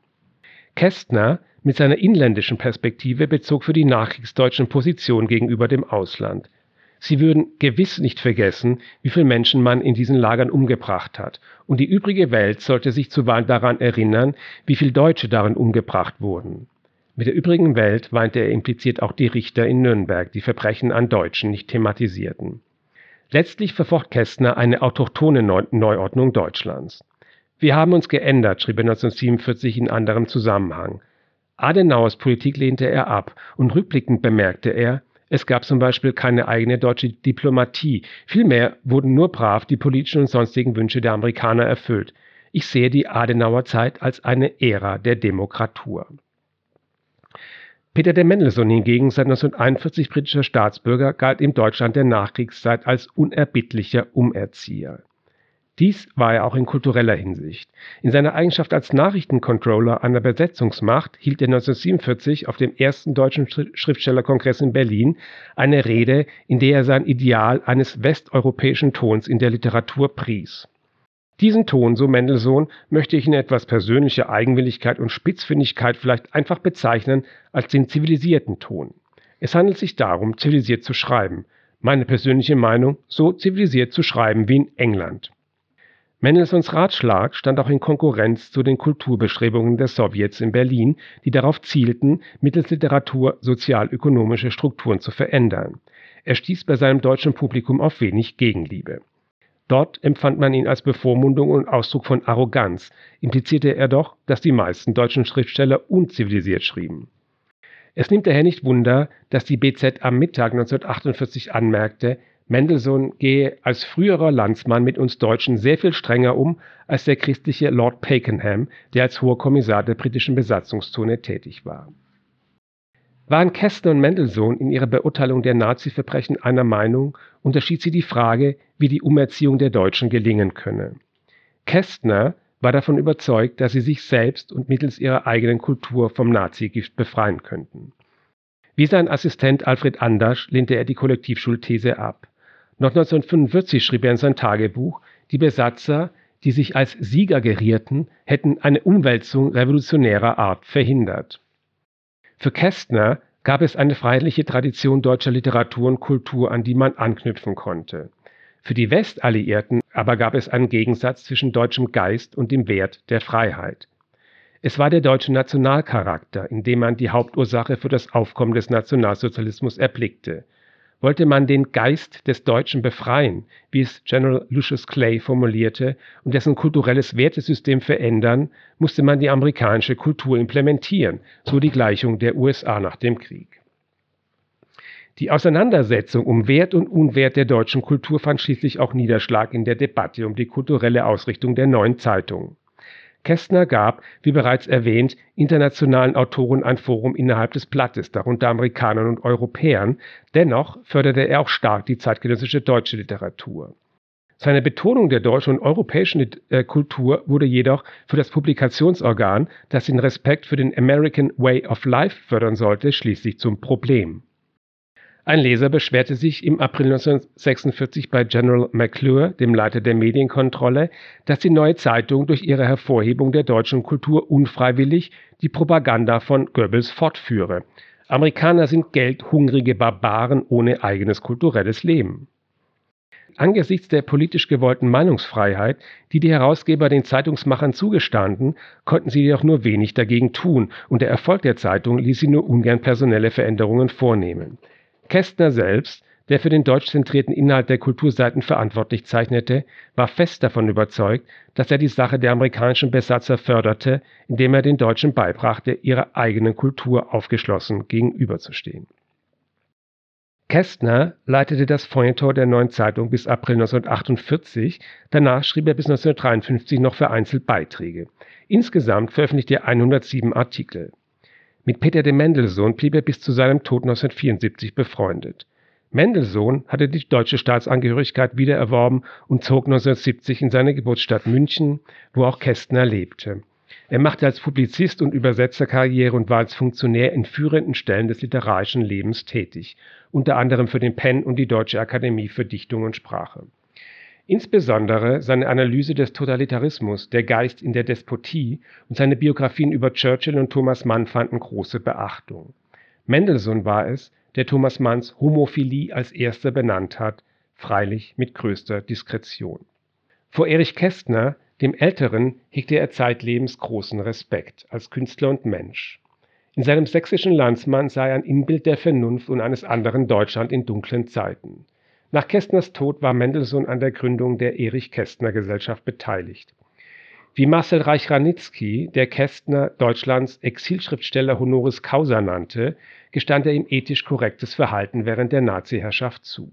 Kästner mit seiner inländischen Perspektive bezog für die Nachkriegsdeutschen Position gegenüber dem Ausland. Sie würden gewiss nicht vergessen, wie viele Menschen man in diesen Lagern umgebracht hat, und die übrige Welt sollte sich zuweilen daran erinnern, wie viele Deutsche darin umgebracht wurden. Mit der übrigen Welt meinte er impliziert auch die Richter in Nürnberg, die Verbrechen an Deutschen nicht thematisierten. Letztlich verfocht Kästner eine autochtone Neuordnung Deutschlands. Wir haben uns geändert, schrieb er 1947 in anderem Zusammenhang. Adenauers Politik lehnte er ab und rückblickend bemerkte er, es gab zum Beispiel keine eigene deutsche Diplomatie, vielmehr wurden nur brav die politischen und sonstigen Wünsche der Amerikaner erfüllt. Ich sehe die Adenauer Zeit als eine Ära der Demokratur. Peter de Mendelssohn hingegen, seit 1941 britischer Staatsbürger, galt im Deutschland der Nachkriegszeit als unerbittlicher Umerzieher. Dies war er auch in kultureller Hinsicht. In seiner Eigenschaft als Nachrichtencontroller einer Besetzungsmacht hielt er 1947 auf dem ersten deutschen Schriftstellerkongress in Berlin eine Rede, in der er sein Ideal eines westeuropäischen Tons in der Literatur pries. Diesen Ton, so Mendelssohn, möchte ich in etwas persönlicher Eigenwilligkeit und Spitzfindigkeit vielleicht einfach bezeichnen als den zivilisierten Ton. Es handelt sich darum, zivilisiert zu schreiben. Meine persönliche Meinung, so zivilisiert zu schreiben wie in England. Mendelssohns Ratschlag stand auch in Konkurrenz zu den Kulturbestrebungen der Sowjets in Berlin, die darauf zielten, mittels Literatur sozial-ökonomische Strukturen zu verändern. Er stieß bei seinem deutschen Publikum auf wenig Gegenliebe. Dort empfand man ihn als Bevormundung und Ausdruck von Arroganz, implizierte er doch, dass die meisten deutschen Schriftsteller unzivilisiert schrieben. Es nimmt daher nicht Wunder, dass die BZ am Mittag 1948 anmerkte, Mendelssohn gehe als früherer Landsmann mit uns Deutschen sehr viel strenger um als der christliche Lord Pakenham, der als hoher Kommissar der britischen Besatzungszone tätig war. Waren Kästner und Mendelssohn in ihrer Beurteilung der Nazi-Verbrechen einer Meinung, unterschied sie die Frage, wie die Umerziehung der Deutschen gelingen könne. Kästner war davon überzeugt, dass sie sich selbst und mittels ihrer eigenen Kultur vom Nazigift befreien könnten. Wie sein Assistent Alfred Andersch lehnte er die Kollektivschulthese ab. Noch 1945 schrieb er in sein Tagebuch, die Besatzer, die sich als Sieger gerierten, hätten eine Umwälzung revolutionärer Art verhindert. Für Kästner gab es eine freiheitliche Tradition deutscher Literatur und Kultur, an die man anknüpfen konnte. Für die Westalliierten aber gab es einen Gegensatz zwischen deutschem Geist und dem Wert der Freiheit. Es war der deutsche Nationalcharakter, in dem man die Hauptursache für das Aufkommen des Nationalsozialismus erblickte – wollte man den Geist des Deutschen befreien, wie es General Lucius Clay formulierte, und dessen kulturelles Wertesystem verändern, musste man die amerikanische Kultur implementieren, so die Gleichung der USA nach dem Krieg. Die Auseinandersetzung um Wert und Unwert der deutschen Kultur fand schließlich auch Niederschlag in der Debatte um die kulturelle Ausrichtung der neuen Zeitung. Kästner gab, wie bereits erwähnt, internationalen Autoren ein Forum innerhalb des Blattes, darunter Amerikanern und Europäern. Dennoch förderte er auch stark die zeitgenössische deutsche Literatur. Seine Betonung der deutschen und europäischen äh, Kultur wurde jedoch für das Publikationsorgan, das den Respekt für den American Way of Life fördern sollte, schließlich zum Problem. Ein Leser beschwerte sich im April 1946 bei General McClure, dem Leiter der Medienkontrolle, dass die neue Zeitung durch ihre Hervorhebung der deutschen Kultur unfreiwillig die Propaganda von Goebbels fortführe. Amerikaner sind geldhungrige Barbaren ohne eigenes kulturelles Leben. Angesichts der politisch gewollten Meinungsfreiheit, die die Herausgeber den Zeitungsmachern zugestanden, konnten sie jedoch nur wenig dagegen tun, und der Erfolg der Zeitung ließ sie nur ungern personelle Veränderungen vornehmen. Kästner selbst, der für den deutschzentrierten Inhalt der Kulturseiten verantwortlich zeichnete, war fest davon überzeugt, dass er die Sache der amerikanischen Besatzer förderte, indem er den Deutschen beibrachte, ihrer eigenen Kultur aufgeschlossen gegenüberzustehen. Kästner leitete das Feuilleton der Neuen Zeitung bis April 1948, danach schrieb er bis 1953 noch vereinzelt Beiträge. Insgesamt veröffentlichte er 107 Artikel. Mit Peter de Mendelssohn blieb er bis zu seinem Tod 1974 befreundet. Mendelssohn hatte die deutsche Staatsangehörigkeit wiedererworben und zog 1970 in seine Geburtsstadt München, wo auch Kästner lebte. Er machte als Publizist und Übersetzer Karriere und war als Funktionär in führenden Stellen des literarischen Lebens tätig, unter anderem für den Penn und die Deutsche Akademie für Dichtung und Sprache. Insbesondere seine Analyse des Totalitarismus, der Geist in der Despotie und seine Biografien über Churchill und Thomas Mann fanden große Beachtung. Mendelssohn war es, der Thomas Manns Homophilie als erster benannt hat, freilich mit größter Diskretion. Vor Erich Kästner, dem Älteren, hegte er zeitlebens großen Respekt als Künstler und Mensch. In seinem sächsischen Landsmann sei ein Inbild der Vernunft und eines anderen Deutschland in dunklen Zeiten. Nach Kästners Tod war Mendelssohn an der Gründung der Erich Kästner Gesellschaft beteiligt. Wie Marcel Reich-Ranitzky, der Kästner Deutschlands Exilschriftsteller honoris causa nannte, gestand er ihm ethisch korrektes Verhalten während der Naziherrschaft zu.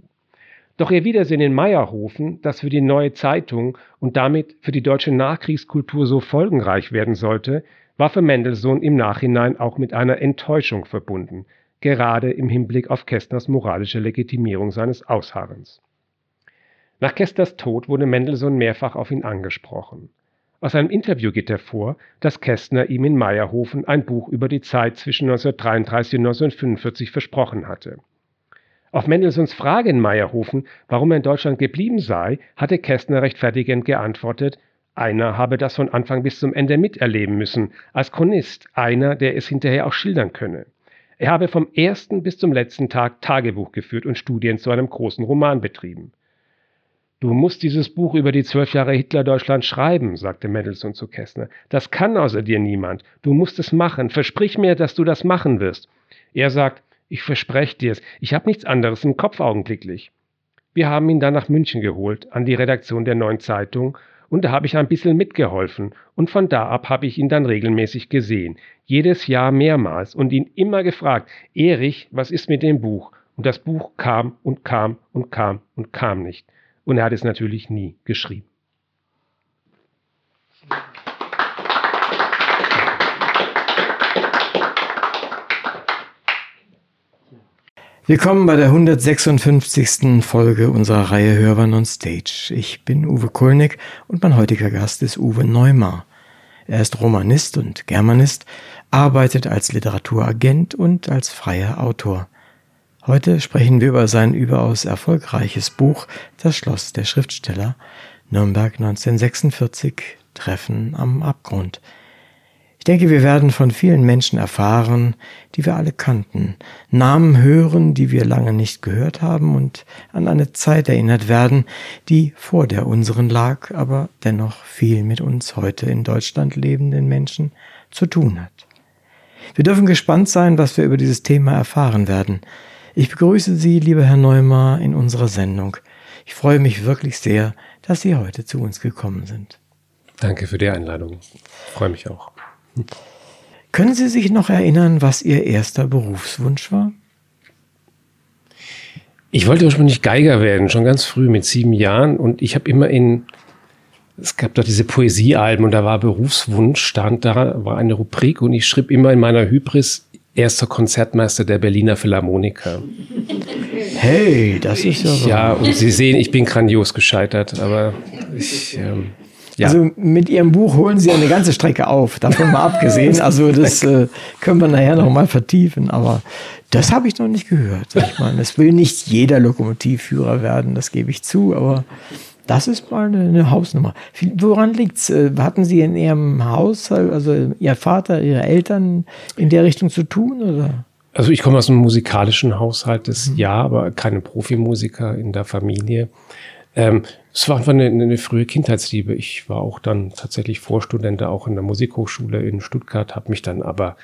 Doch ihr Wiedersehen in Meierhofen, das für die Neue Zeitung und damit für die deutsche Nachkriegskultur so folgenreich werden sollte, war für Mendelssohn im Nachhinein auch mit einer Enttäuschung verbunden, gerade im Hinblick auf Kästners moralische Legitimierung seines Ausharrens. Nach Kästners Tod wurde Mendelssohn mehrfach auf ihn angesprochen. Aus einem Interview geht hervor, dass Kästner ihm in Meierhofen ein Buch über die Zeit zwischen 1933 und 1945 versprochen hatte. Auf Mendelssohns Frage in Meierhofen, warum er in Deutschland geblieben sei, hatte Kästner rechtfertigend geantwortet, einer habe das von Anfang bis zum Ende miterleben müssen, als Chronist, einer, der es hinterher auch schildern könne. Er habe vom ersten bis zum letzten Tag Tagebuch geführt und Studien zu einem großen Roman betrieben. Du musst dieses Buch über die zwölf Jahre Hitler-Deutschland schreiben, sagte Mendelssohn zu Kästner. Das kann außer dir niemand. Du musst es machen. Versprich mir, dass du das machen wirst. Er sagt, ich verspreche dir's. Ich habe nichts anderes im Kopf augenblicklich. Wir haben ihn dann nach München geholt, an die Redaktion der Neuen Zeitung, und da habe ich ein bisschen mitgeholfen, und von da ab habe ich ihn dann regelmäßig gesehen, jedes Jahr mehrmals, und ihn immer gefragt, Erich, was ist mit dem Buch? Und das Buch kam und kam und kam und kam nicht. Und er hat es natürlich nie geschrieben. Willkommen bei der 156. Folge unserer Reihe Hörern on Stage. Ich bin Uwe Kulnig und mein heutiger Gast ist Uwe Neumar. Er ist Romanist und Germanist, arbeitet als Literaturagent und als freier Autor. Heute sprechen wir über sein überaus erfolgreiches Buch Das Schloss der Schriftsteller, Nürnberg 1946, Treffen am Abgrund. Ich denke, wir werden von vielen Menschen erfahren, die wir alle kannten, Namen hören, die wir lange nicht gehört haben und an eine Zeit erinnert werden, die vor der unseren lag, aber dennoch viel mit uns heute in Deutschland lebenden Menschen zu tun hat. Wir dürfen gespannt sein, was wir über dieses Thema erfahren werden. Ich begrüße Sie, lieber Herr Neumar, in unserer Sendung. Ich freue mich wirklich sehr, dass Sie heute zu uns gekommen sind. Danke für die Einladung. Ich freue mich auch. Können Sie sich noch erinnern, was Ihr erster Berufswunsch war? Ich wollte ursprünglich Geiger werden, schon ganz früh mit sieben Jahren. Und ich habe immer in, es gab doch diese Poesiealben und da war Berufswunsch, stand da, war eine Rubrik und ich schrieb immer in meiner Hybris erster Konzertmeister der Berliner Philharmoniker. Hey, das ist ja. Ja, und Sie sehen, ich bin grandios gescheitert, aber ich. Ähm, ja. Also mit Ihrem Buch holen Sie eine ganze Strecke auf, davon mal abgesehen. Also das äh, können wir nachher noch mal vertiefen. Aber das habe ich noch nicht gehört. Ich meine, es will nicht jeder Lokomotivführer werden, das gebe ich zu. Aber das ist mal eine, Hausnummer. Woran liegt's? Äh, hatten Sie in Ihrem Haus, also Ihr Vater, Ihre Eltern in der Richtung zu tun? Oder? Also ich komme aus einem musikalischen Haushalt, das mhm. ja, aber keine Profimusiker in der Familie. Ähm, es war einfach eine, eine, frühe Kindheitsliebe. Ich war auch dann tatsächlich Vorstudent auch in der Musikhochschule in Stuttgart, habe mich dann aber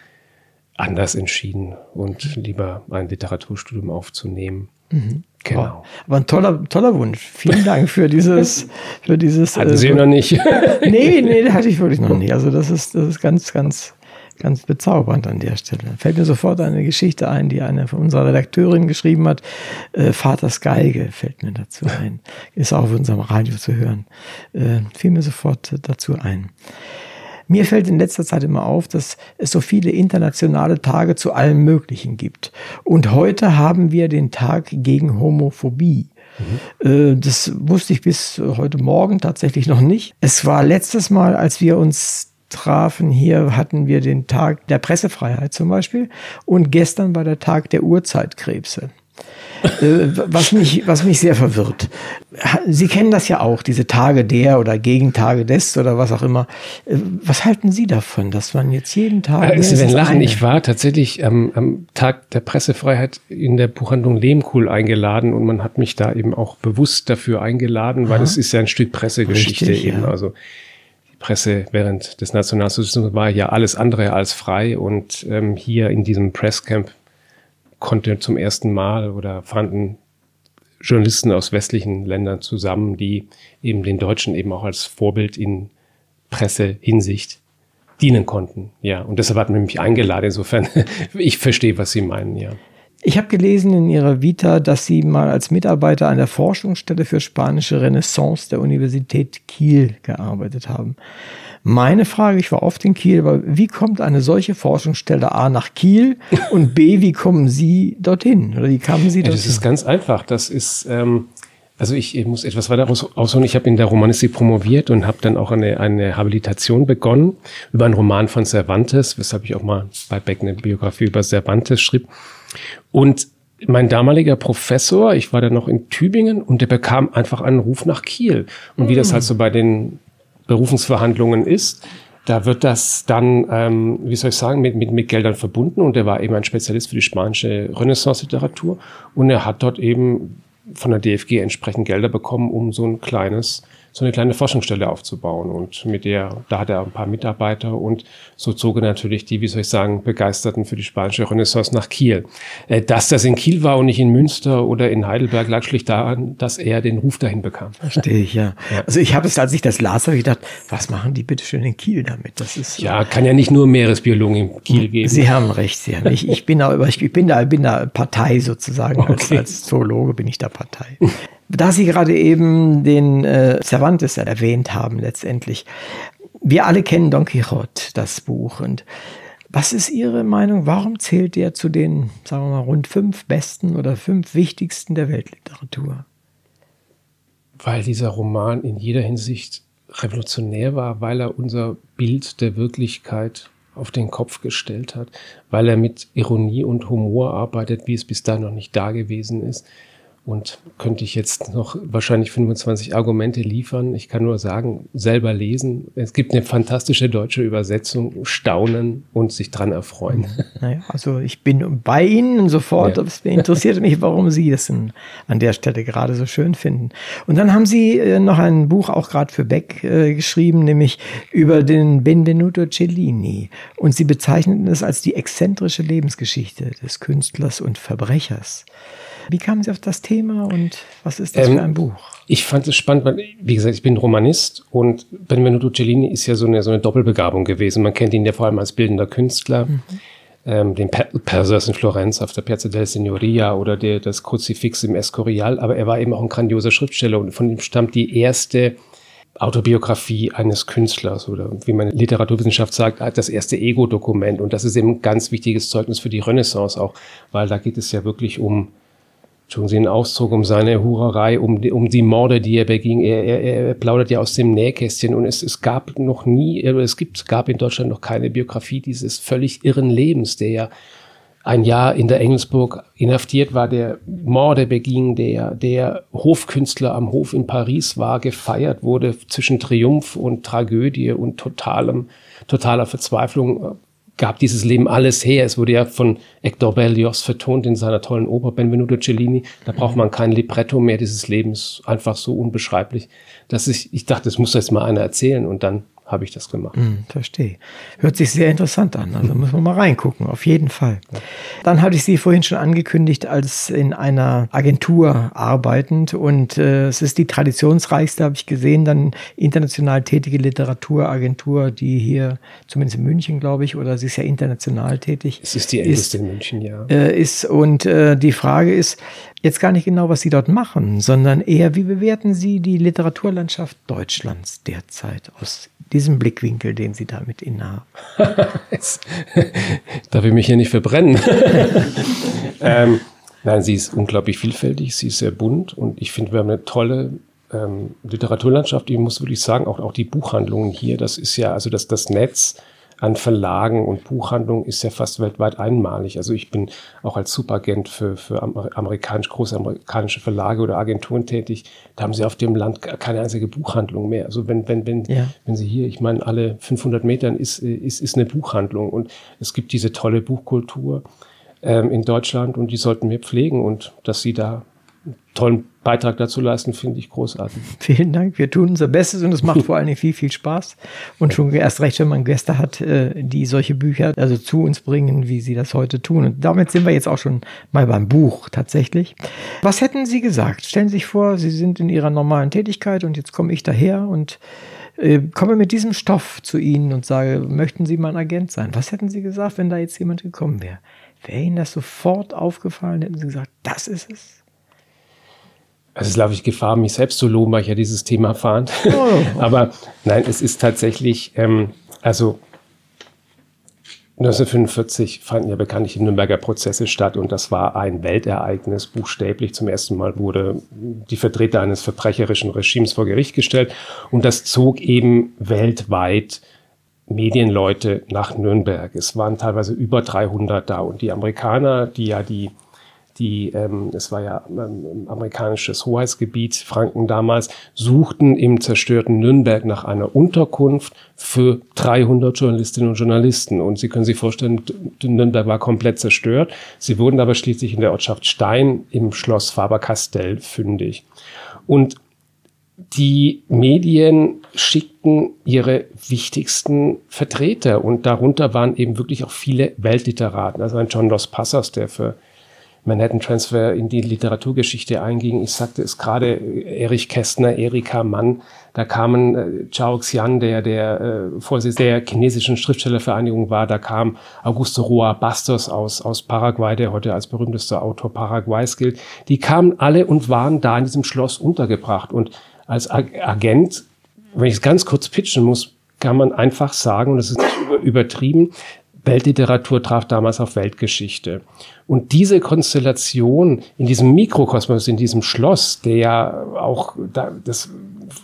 anders entschieden und lieber ein Literaturstudium aufzunehmen. Mhm. Genau. Aber ein toller, toller Wunsch. Vielen Dank für dieses, für dieses. Hatten Sie äh, noch nicht? nee, nee, hatte ich wirklich noch nicht. Also das ist, das ist ganz, ganz ganz bezaubernd an der Stelle. Fällt mir sofort eine Geschichte ein, die eine von unserer Redakteurin geschrieben hat. Äh, Vaters Geige fällt mir dazu ein. Ist auch auf unserem Radio zu hören. Äh, fiel mir sofort dazu ein. Mir fällt in letzter Zeit immer auf, dass es so viele internationale Tage zu allem Möglichen gibt. Und heute haben wir den Tag gegen Homophobie. Mhm. Das wusste ich bis heute Morgen tatsächlich noch nicht. Es war letztes Mal, als wir uns trafen. Hier hatten wir den Tag der Pressefreiheit zum Beispiel und gestern war der Tag der Urzeitkrebse. Äh, was, mich, was mich sehr verwirrt. Sie kennen das ja auch, diese Tage der oder Gegentage des oder was auch immer. Äh, was halten Sie davon, dass man jetzt jeden Tag. Äh, Sie werden lachen, eine? ich war tatsächlich am, am Tag der Pressefreiheit in der Buchhandlung Lehmkuhl eingeladen und man hat mich da eben auch bewusst dafür eingeladen, weil es ist ja ein Stück Pressegeschichte Richtig, eben. Ja. Also Presse während des Nationalsozialismus war ja alles andere als frei und ähm, hier in diesem Presscamp konnte zum ersten Mal oder fanden Journalisten aus westlichen Ländern zusammen, die eben den Deutschen eben auch als Vorbild in Pressehinsicht dienen konnten. Ja, und deshalb hat man mich eingeladen. Insofern, ich verstehe, was Sie meinen, ja. Ich habe gelesen in Ihrer Vita, dass Sie mal als Mitarbeiter an der Forschungsstelle für spanische Renaissance der Universität Kiel gearbeitet haben. Meine Frage, ich war oft in Kiel, aber wie kommt eine solche Forschungsstelle A nach Kiel und B, wie kommen Sie dorthin? Oder wie kamen Sie dorthin? Ja, das ist ganz einfach. Das ist, ähm, also ich, ich muss etwas weiter ausholen. Ich habe in der Romanistik promoviert und habe dann auch eine, eine Habilitation begonnen über einen Roman von Cervantes, weshalb ich auch mal bei Beck eine Biografie über Cervantes schrieb. Und mein damaliger Professor, ich war da noch in Tübingen und der bekam einfach einen Ruf nach Kiel. Und wie das halt so bei den Berufungsverhandlungen ist, da wird das dann, ähm, wie soll ich sagen, mit, mit, mit Geldern verbunden. Und er war eben ein Spezialist für die spanische Renaissance-Literatur. Und er hat dort eben von der DFG entsprechend Gelder bekommen, um so ein kleines so eine kleine Forschungsstelle aufzubauen. Und mit der, da hat er ein paar Mitarbeiter und so zog er natürlich die, wie soll ich sagen, Begeisterten für die spanische Renaissance nach Kiel. Äh, dass das in Kiel war und nicht in Münster oder in Heidelberg, lag schlicht daran, dass er den Ruf dahin bekam. Verstehe ich, ja. ja. Also ich habe es, als ich das las, habe ich gedacht, was machen die bitte schön in Kiel damit? Das ist ja, kann ja nicht nur Meeresbiologen in Kiel geben. Sie haben recht, Sie haben. Ich, ich bin da, ich bin da, bin da Partei sozusagen. Okay. Als, als Zoologe bin ich da Partei. Da Sie gerade eben den äh, Cervantes erwähnt haben, letztendlich. Wir alle kennen Don Quixote, das Buch. Und was ist Ihre Meinung? Warum zählt der zu den, sagen wir mal, rund fünf besten oder fünf wichtigsten der Weltliteratur? Weil dieser Roman in jeder Hinsicht revolutionär war, weil er unser Bild der Wirklichkeit auf den Kopf gestellt hat, weil er mit Ironie und Humor arbeitet, wie es bis dahin noch nicht da gewesen ist, und könnte ich jetzt noch wahrscheinlich 25 Argumente liefern. Ich kann nur sagen, selber lesen. Es gibt eine fantastische deutsche Übersetzung, staunen und sich dran erfreuen. Naja, also ich bin bei Ihnen sofort. Ja. Es interessiert mich, warum Sie es an der Stelle gerade so schön finden. Und dann haben Sie äh, noch ein Buch auch gerade für Beck äh, geschrieben, nämlich über den Benvenuto Cellini. Und Sie bezeichneten es als die exzentrische Lebensgeschichte des Künstlers und Verbrechers. Wie kamen Sie auf das Thema und was ist das ähm, für ein Buch? Ich fand es spannend, weil, wie gesagt, ich bin Romanist und Benvenuto Cellini ist ja so eine, so eine Doppelbegabung gewesen. Man kennt ihn ja vor allem als bildender Künstler. Mhm. Ähm, den Perseus in Florenz auf der Piazza del Signoria oder der, das Kruzifix im Escorial, aber er war eben auch ein grandioser Schriftsteller und von ihm stammt die erste Autobiografie eines Künstlers oder wie man Literaturwissenschaft sagt, das erste Ego-Dokument. Und das ist eben ein ganz wichtiges Zeugnis für die Renaissance auch, weil da geht es ja wirklich um Sie einen Auszug um seine Hurerei, um die, um die Morde, die er beging. Er, er, er plaudert ja aus dem Nähkästchen und es, es gab noch nie, es gibt, gab in Deutschland noch keine Biografie dieses völlig irren Lebens, der ja ein Jahr in der Engelsburg inhaftiert war, der Morde beging, der, der Hofkünstler am Hof in Paris war, gefeiert wurde zwischen Triumph und Tragödie und totalem, totaler Verzweiflung gab dieses Leben alles her. Es wurde ja von Hector Berlioz vertont in seiner tollen Oper Benvenuto Cellini. Da braucht man kein Libretto mehr. Dieses Leben ist einfach so unbeschreiblich, dass ich, ich dachte, das muss jetzt mal einer erzählen. Und dann habe ich das gemacht. Hm, verstehe. Hört sich sehr interessant an. Also muss man mal reingucken, auf jeden Fall. Dann hatte ich Sie vorhin schon angekündigt als in einer Agentur arbeitend und äh, es ist die traditionsreichste, habe ich gesehen, dann international tätige Literaturagentur, die hier, zumindest in München, glaube ich, oder sie ist ja international tätig. Es ist die älteste in München, ja. Äh, ist, und äh, die Frage ist, jetzt gar nicht genau, was Sie dort machen, sondern eher, wie bewerten Sie die Literaturlandschaft Deutschlands derzeit aus diesem Blickwinkel, den Sie damit innehaben? Darf ich mich hier nicht verbrennen? ähm, nein, sie ist unglaublich vielfältig, sie ist sehr bunt und ich finde, wir haben eine tolle ähm, Literaturlandschaft, ich muss wirklich sagen, auch, auch die Buchhandlungen hier, das ist ja, also das, das Netz an Verlagen und Buchhandlungen ist ja fast weltweit einmalig. Also ich bin auch als Superagent für, für amerikanisch, große amerikanische Verlage oder Agenturen tätig. Da haben sie auf dem Land keine einzige Buchhandlung mehr. Also wenn, wenn, wenn, ja. wenn sie hier, ich meine, alle 500 Metern ist, ist, ist eine Buchhandlung und es gibt diese tolle Buchkultur ähm, in Deutschland und die sollten wir pflegen und dass sie da tollen Beitrag dazu leisten, finde ich großartig. Vielen Dank. Wir tun unser Bestes und es macht vor allen Dingen viel, viel Spaß. Und schon erst recht, wenn man Gäste hat, äh, die solche Bücher also zu uns bringen, wie sie das heute tun. Und damit sind wir jetzt auch schon mal beim Buch tatsächlich. Was hätten Sie gesagt? Stellen Sie sich vor, Sie sind in Ihrer normalen Tätigkeit und jetzt komme ich daher und äh, komme mit diesem Stoff zu Ihnen und sage, möchten Sie mein Agent sein? Was hätten Sie gesagt, wenn da jetzt jemand gekommen wäre? Wäre Ihnen das sofort aufgefallen? Hätten Sie gesagt, das ist es? Es ist, glaube ich, Gefahr, mich selbst zu loben, weil ich ja dieses Thema fand. Oh. Aber nein, es ist tatsächlich, ähm, also 1945 fanden ja bekanntlich die Nürnberger Prozesse statt und das war ein Weltereignis. Buchstäblich zum ersten Mal wurde die Vertreter eines verbrecherischen Regimes vor Gericht gestellt und das zog eben weltweit Medienleute nach Nürnberg. Es waren teilweise über 300 da und die Amerikaner, die ja die die, ähm, es war ja ähm, amerikanisches Hoheitsgebiet, Franken damals, suchten im zerstörten Nürnberg nach einer Unterkunft für 300 Journalistinnen und Journalisten. Und Sie können sich vorstellen, Nürnberg war komplett zerstört. Sie wurden aber schließlich in der Ortschaft Stein im Schloss Faber-Castell fündig. Und die Medien schickten ihre wichtigsten Vertreter und darunter waren eben wirklich auch viele Weltliteraten. Also ein John Dos Passas, der für Manhattan Transfer in die Literaturgeschichte einging. Ich sagte es gerade, Erich Kästner, Erika Mann, da kamen äh, Chao Xian, der der äh, Vorsitzende der chinesischen Schriftstellervereinigung war, da kam Augusto Roa Bastos aus, aus Paraguay, der heute als berühmtester Autor Paraguays gilt. Die kamen alle und waren da in diesem Schloss untergebracht. Und als Agent, wenn ich es ganz kurz pitchen muss, kann man einfach sagen, und das ist nicht übertrieben, Weltliteratur traf damals auf Weltgeschichte. Und diese Konstellation in diesem Mikrokosmos, in diesem Schloss, der ja auch da, das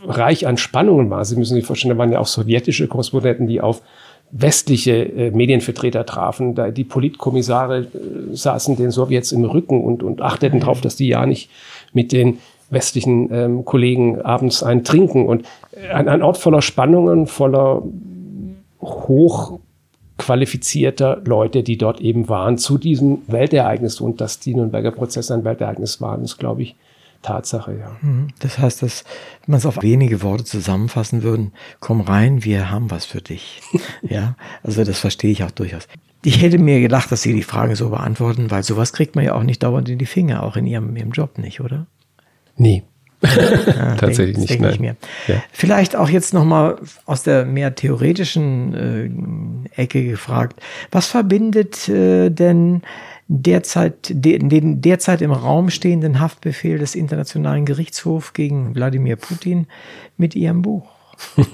reich an Spannungen war. Sie müssen sich vorstellen, da waren ja auch sowjetische Korrespondenten, die auf westliche äh, Medienvertreter trafen. Da die Politkommissare äh, saßen den Sowjets im Rücken und, und achteten darauf, dass die ja nicht mit den westlichen ähm, Kollegen abends ein trinken. Und ein, ein Ort voller Spannungen, voller hoch qualifizierter Leute, die dort eben waren, zu diesem Weltereignis. Und dass die Nürnberger Prozesse ein Weltereignis waren, ist, glaube ich, Tatsache, ja. Mhm. Das heißt, dass wenn man es auf wenige Worte zusammenfassen würden, komm rein, wir haben was für dich. ja, also das verstehe ich auch durchaus. Ich hätte mir gedacht, dass Sie die Frage so beantworten, weil sowas kriegt man ja auch nicht dauernd in die Finger, auch in Ihrem, Ihrem Job nicht, oder? Nee, ja, Tatsächlich nicht. Nein. Ja. Vielleicht auch jetzt nochmal aus der mehr theoretischen äh, Ecke gefragt. Was verbindet äh, denn derzeit, den, den derzeit im Raum stehenden Haftbefehl des Internationalen Gerichtshofs gegen Wladimir Putin mit Ihrem Buch?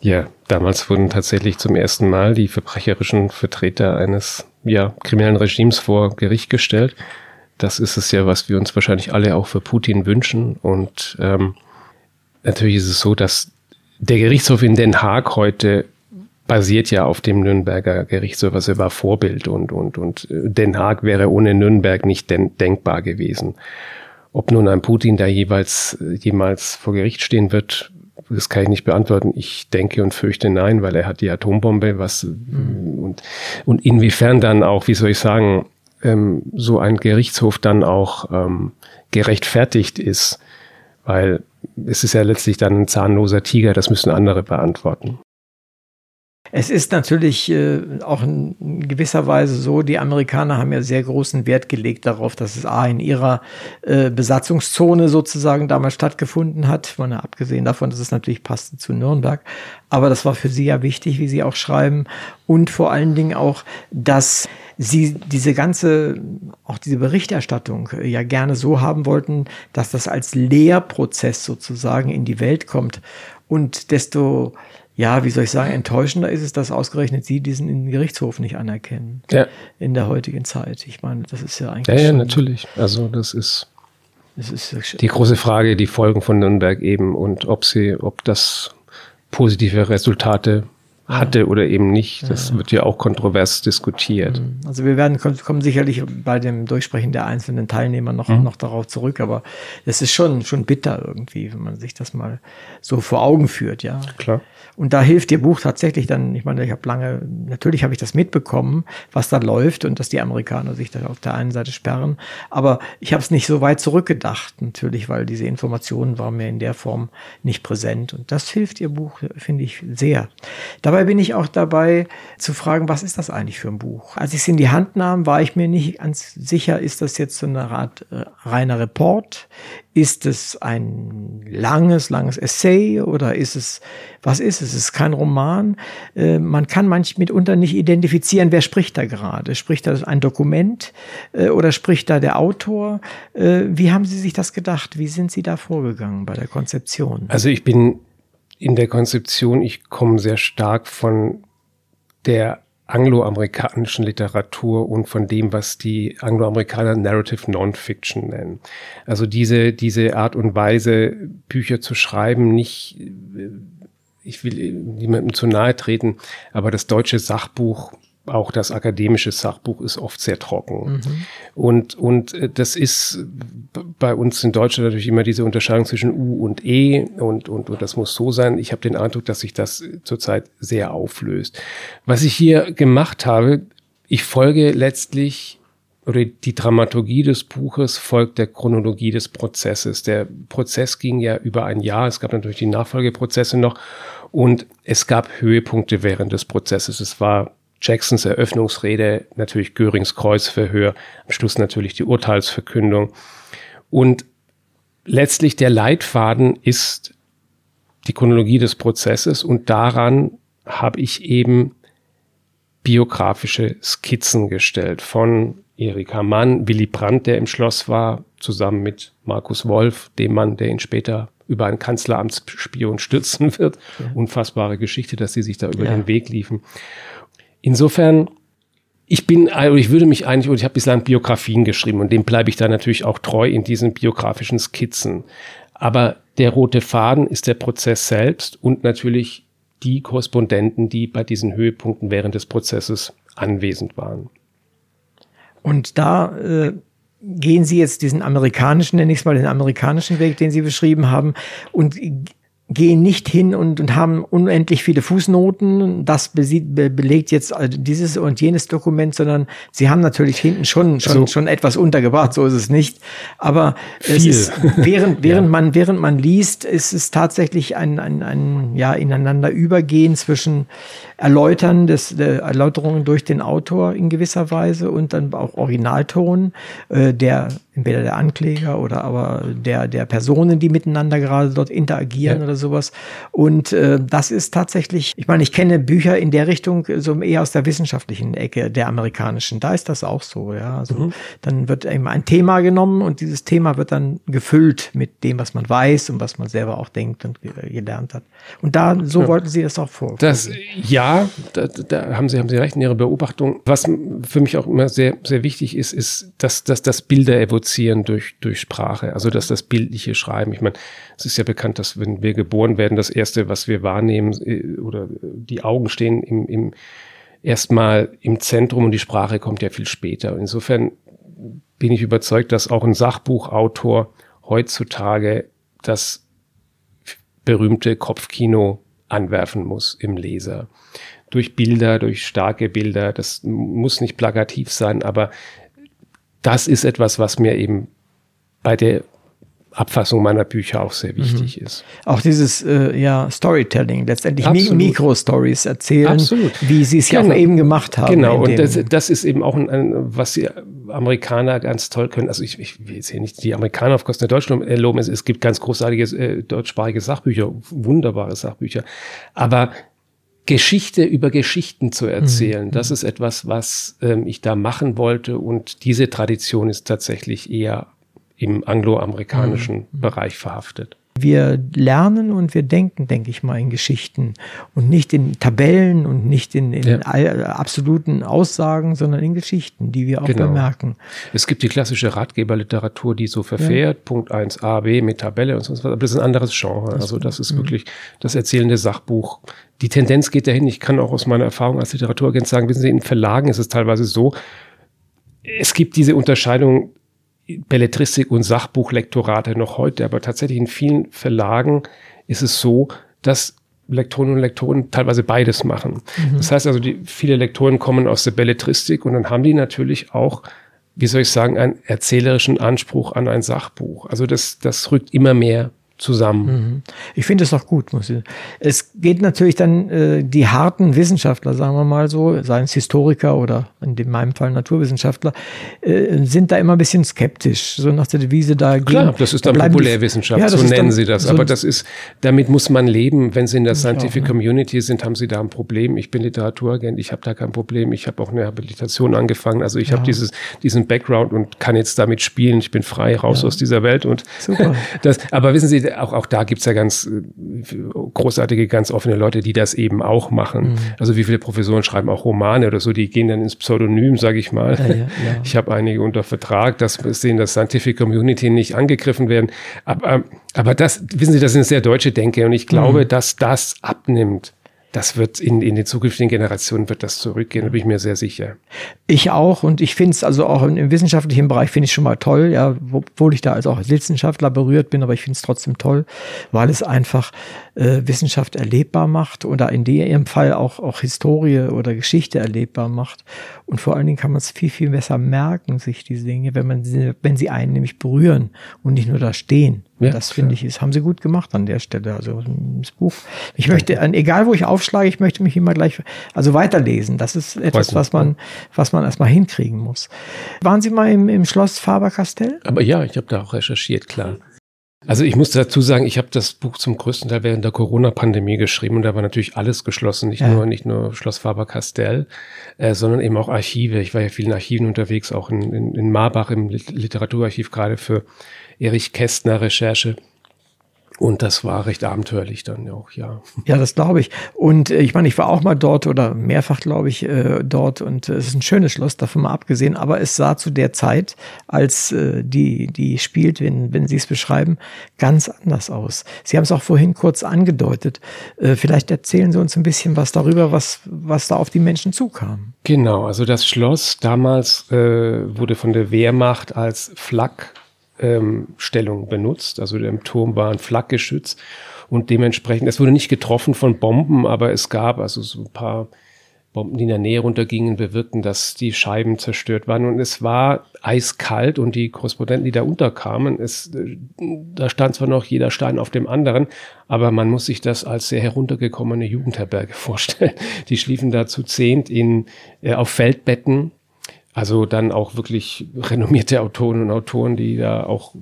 ja, damals wurden tatsächlich zum ersten Mal die verbrecherischen Vertreter eines ja, kriminellen Regimes vor Gericht gestellt. Das ist es ja, was wir uns wahrscheinlich alle auch für Putin wünschen. Und ähm, natürlich ist es so, dass der Gerichtshof in Den Haag heute basiert ja auf dem Nürnberger Gerichtshof, also war Vorbild und, und, und äh, Den Haag wäre ohne Nürnberg nicht den, denkbar gewesen. Ob nun ein Putin da jeweils, jemals vor Gericht stehen wird, das kann ich nicht beantworten. Ich denke und fürchte nein, weil er hat die Atombombe, was mhm. und, und inwiefern dann auch, wie soll ich sagen, ähm, so ein Gerichtshof dann auch ähm, gerechtfertigt ist, weil es ist ja letztlich dann ein zahnloser Tiger, das müssen andere beantworten. Es ist natürlich äh, auch in gewisser Weise so, die Amerikaner haben ja sehr großen Wert gelegt darauf, dass es A in ihrer äh, Besatzungszone sozusagen damals stattgefunden hat, mal abgesehen davon, dass es natürlich passte zu Nürnberg. Aber das war für sie ja wichtig, wie sie auch schreiben. Und vor allen Dingen auch, dass sie diese ganze, auch diese Berichterstattung äh, ja gerne so haben wollten, dass das als Lehrprozess sozusagen in die Welt kommt. Und desto ja, wie soll ich sagen, enttäuschender ist es, dass ausgerechnet Sie diesen Gerichtshof nicht anerkennen. Ja. In der heutigen Zeit. Ich meine, das ist ja eigentlich. Ja, ja, natürlich. Also, das ist. die große Frage, die Folgen von Nürnberg eben und ob sie, ob das positive Resultate hatte oder eben nicht. Das ja. wird ja auch kontrovers diskutiert. Mhm. Also wir werden kommen sicherlich bei dem Durchsprechen der einzelnen Teilnehmer noch, mhm. noch darauf zurück, aber es ist schon, schon bitter irgendwie, wenn man sich das mal so vor Augen führt, ja. Klar. Und da hilft Ihr Buch tatsächlich dann, ich meine, ich habe lange, natürlich habe ich das mitbekommen, was da läuft und dass die Amerikaner sich da auf der einen Seite sperren. Aber ich habe es nicht so weit zurückgedacht, natürlich, weil diese Informationen waren mir in der Form nicht präsent. Und das hilft Ihr Buch, finde ich, sehr. Dabei bin ich auch dabei zu fragen, was ist das eigentlich für ein Buch? Als ich es in die Hand nahm, war ich mir nicht ganz sicher, ist das jetzt so eine Art äh, reiner Report? Ist es ein langes, langes Essay oder ist es, was ist es? Es ist kein Roman. Äh, man kann manchmal mitunter nicht identifizieren, wer spricht da gerade. Spricht da ein Dokument äh, oder spricht da der Autor? Äh, wie haben Sie sich das gedacht? Wie sind Sie da vorgegangen bei der Konzeption? Also ich bin in der Konzeption, ich komme sehr stark von der angloamerikanischen Literatur und von dem, was die Angloamerikaner Narrative Nonfiction nennen. Also diese, diese Art und Weise, Bücher zu schreiben, nicht, äh, ich will niemandem zu nahe treten, aber das deutsche Sachbuch auch das akademische Sachbuch ist oft sehr trocken. Mhm. Und, und äh, das ist bei uns in Deutschland natürlich immer diese Unterscheidung zwischen U und E und, und, und das muss so sein. Ich habe den Eindruck, dass sich das zurzeit sehr auflöst. Was ich hier gemacht habe, ich folge letztlich oder die Dramaturgie des Buches folgt der Chronologie des Prozesses. Der Prozess ging ja über ein Jahr. Es gab natürlich die Nachfolgeprozesse noch und es gab Höhepunkte während des Prozesses. Es war Jacksons Eröffnungsrede, natürlich Görings Kreuzverhör, am Schluss natürlich die Urteilsverkündung. Und letztlich der Leitfaden ist die Chronologie des Prozesses und daran habe ich eben biografische Skizzen gestellt von Erika Mann, Willy Brandt, der im Schloss war, zusammen mit Markus Wolf, dem Mann, der ihn später über einen Kanzleramtsspion stürzen wird. Ja. Unfassbare Geschichte, dass sie sich da über ja. den Weg liefen. Insofern, ich bin, also ich würde mich eigentlich, oder ich habe bislang Biografien geschrieben und dem bleibe ich da natürlich auch treu in diesen biografischen Skizzen. Aber der rote Faden ist der Prozess selbst und natürlich die Korrespondenten, die bei diesen Höhepunkten während des Prozesses anwesend waren. Und da äh, gehen Sie jetzt diesen amerikanischen, nenne ich es mal, den amerikanischen Weg, den Sie beschrieben haben, und gehen nicht hin und, und haben unendlich viele Fußnoten. Das be belegt jetzt also dieses und jenes Dokument, sondern sie haben natürlich hinten schon schon, so. schon etwas untergebracht. So ist es nicht. Aber es ist, während während ja. man während man liest, ist es tatsächlich ein ein, ein ja ineinander übergehen zwischen Erläutern des der Erläuterungen durch den Autor in gewisser Weise und dann auch Originalton äh, der entweder der Ankläger oder aber der, der Personen, die miteinander gerade dort interagieren ja. oder sowas. Und äh, das ist tatsächlich, ich meine, ich kenne Bücher in der Richtung so eher aus der wissenschaftlichen Ecke der amerikanischen. Da ist das auch so, ja. Also mhm. dann wird eben ein Thema genommen und dieses Thema wird dann gefüllt mit dem, was man weiß und was man selber auch denkt und gelernt hat. Und da, so ja. wollten Sie das auch vor. Das, ja, da, da haben Sie, haben Sie recht in Ihrer Beobachtung. Was für mich auch immer sehr, sehr wichtig ist, ist, dass, dass das Bilder evozieren produzieren durch, durch Sprache, also dass das bildliche Schreiben. Ich meine, es ist ja bekannt, dass wenn wir geboren werden, das Erste, was wir wahrnehmen, äh, oder die Augen stehen im, im erstmal im Zentrum und die Sprache kommt ja viel später. Insofern bin ich überzeugt, dass auch ein Sachbuchautor heutzutage das berühmte Kopfkino anwerfen muss im Leser. Durch Bilder, durch starke Bilder. Das muss nicht plakativ sein, aber das ist etwas, was mir eben bei der Abfassung meiner Bücher auch sehr wichtig mhm. ist. Auch dieses äh, ja, Storytelling, letztendlich Mikro-Stories erzählen, Absolut. wie Sie es genau. ja auch eben gemacht haben. Genau, und das, das, ist eben auch ein, ein, was die Amerikaner ganz toll können. Also ich, ich will jetzt hier nicht die Amerikaner auf Kosten der Deutschen loben, es, es gibt ganz großartige äh, deutschsprachige Sachbücher, wunderbare Sachbücher, aber Geschichte über Geschichten zu erzählen. Mhm. Das ist etwas, was ähm, ich da machen wollte und diese Tradition ist tatsächlich eher im angloamerikanischen mhm. Bereich verhaftet. Wir lernen und wir denken, denke ich mal, in Geschichten und nicht in Tabellen und nicht in, in ja. absoluten Aussagen, sondern in Geschichten, die wir auch genau. bemerken. Es gibt die klassische Ratgeberliteratur, die so verfährt, ja. Punkt 1 A, B mit Tabelle und so was, aber das ist ein anderes Genre. Also das ist mhm. wirklich das erzählende Sachbuch. Die Tendenz geht dahin, ich kann auch aus meiner Erfahrung als Literaturagent sagen, wissen Sie, in Verlagen ist es teilweise so, es gibt diese Unterscheidung Belletristik und Sachbuchlektorate noch heute, aber tatsächlich in vielen Verlagen ist es so, dass Lektorinnen und Lektoren teilweise beides machen. Mhm. Das heißt also, die, viele Lektoren kommen aus der Belletristik und dann haben die natürlich auch, wie soll ich sagen, einen erzählerischen Anspruch an ein Sachbuch. Also das, das rückt immer mehr zusammen. Mhm. Ich finde es auch gut. Muss ich. Es geht natürlich dann äh, die harten Wissenschaftler, sagen wir mal so, seien es Historiker oder in meinem Fall Naturwissenschaftler, äh, sind da immer ein bisschen skeptisch, so nach der Devise da Klar, das ist dann da Populärwissenschaft, ja, so nennen dann, sie das. So Aber das ist, damit muss man leben. Wenn Sie in der Scientific auch, Community sind, haben Sie da ein Problem. Ich bin Literaturagent, ich habe da kein Problem. Ich habe auch eine Habilitation angefangen. Also ich ja. habe dieses, diesen Background und kann jetzt damit spielen. Ich bin frei raus ja. aus dieser Welt. Und Super. das, aber wissen Sie, auch, auch da gibt's ja ganz äh, großartige, ganz offene Leute, die das eben auch machen. Mhm. Also wie viele Professoren schreiben auch Romane oder so, die gehen dann ins Pseudonym, sage ich mal. Ja, ja, ja. Ich habe einige unter Vertrag, dass sehen, dass Scientific Community nicht angegriffen werden. Aber, aber das, wissen Sie, das eine sehr deutsche Denke und ich glaube, mhm. dass das abnimmt das wird in, in den zukünftigen Generationen wird das zurückgehen, da bin ich mir sehr sicher. Ich auch und ich finde es also auch im, wissenschaftlichen Bereich finde ich schon mal toll, ja, obwohl ich da also auch als Wissenschaftler berührt bin, aber ich finde es trotzdem toll, weil es einfach äh, Wissenschaft erlebbar macht oder in dem Fall auch, auch Historie oder Geschichte erlebbar macht. Und vor allen Dingen kann man es viel, viel besser merken, sich diese Dinge, wenn man sie, wenn sie einen nämlich berühren und nicht nur da stehen. Ja, das finde ich, ist, haben sie gut gemacht an der Stelle. Also das Buch. Ich möchte, egal wo ich aufschlage, ich möchte mich immer gleich, also weiterlesen. Das ist etwas, was man, was man erstmal hinkriegen muss. Waren Sie mal im, im Schloss Faber-Castell? Aber ja, ich habe da auch recherchiert, klar. Also ich muss dazu sagen, ich habe das Buch zum größten Teil während der Corona-Pandemie geschrieben und da war natürlich alles geschlossen, nicht ja. nur nicht nur Schloss Faber-Castell, äh, sondern eben auch Archive. Ich war ja vielen Archiven unterwegs, auch in, in, in Marbach im Literaturarchiv gerade für Erich Kästner Recherche. Und das war recht abenteuerlich dann auch, ja. Ja, das glaube ich. Und äh, ich meine, ich war auch mal dort oder mehrfach, glaube ich, äh, dort. Und äh, es ist ein schönes Schloss, davon mal abgesehen. Aber es sah zu der Zeit, als äh, die, die spielt, wenn, wenn Sie es beschreiben, ganz anders aus. Sie haben es auch vorhin kurz angedeutet. Äh, vielleicht erzählen Sie uns ein bisschen was darüber, was, was da auf die Menschen zukam. Genau, also das Schloss damals äh, wurde von der Wehrmacht als Flak ähm, Stellung benutzt. Also der Turm war ein Flakgeschütz und dementsprechend, es wurde nicht getroffen von Bomben, aber es gab also so ein paar Bomben, die in der Nähe runtergingen, bewirkten, dass die Scheiben zerstört waren. Und es war eiskalt und die Korrespondenten, die da unterkamen, es, äh, da stand zwar noch jeder Stein auf dem anderen, aber man muss sich das als sehr heruntergekommene Jugendherberge vorstellen. Die schliefen da zu zehnt in, äh, auf Feldbetten also dann auch wirklich renommierte Autoren und Autoren, die da auch,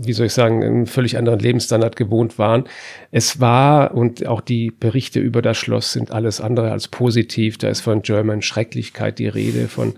wie soll ich sagen, einen völlig anderen Lebensstandard gewohnt waren. Es war, und auch die Berichte über das Schloss sind alles andere als positiv. Da ist von German Schrecklichkeit die Rede, von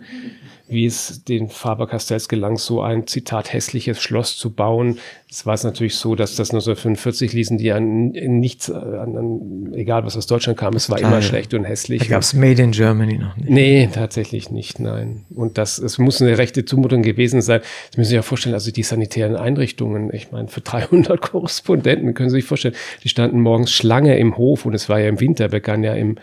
wie es den Faber-Castells gelang, so ein Zitat hässliches Schloss zu bauen. Es war es natürlich so, dass das 1945 ließen die an nichts, an, an, egal was aus Deutschland kam, es war Total. immer schlecht und hässlich. Da gab es Made in Germany noch nicht. Nee, tatsächlich nicht, nein. Und das, es muss eine rechte Zumutung gewesen sein. Das müssen Sie sich ja vorstellen, also die sanitären Einrichtungen, ich meine, für 300 Korrespondenten können Sie sich vorstellen, die standen morgens Schlange im Hof und es war ja im Winter, begann ja im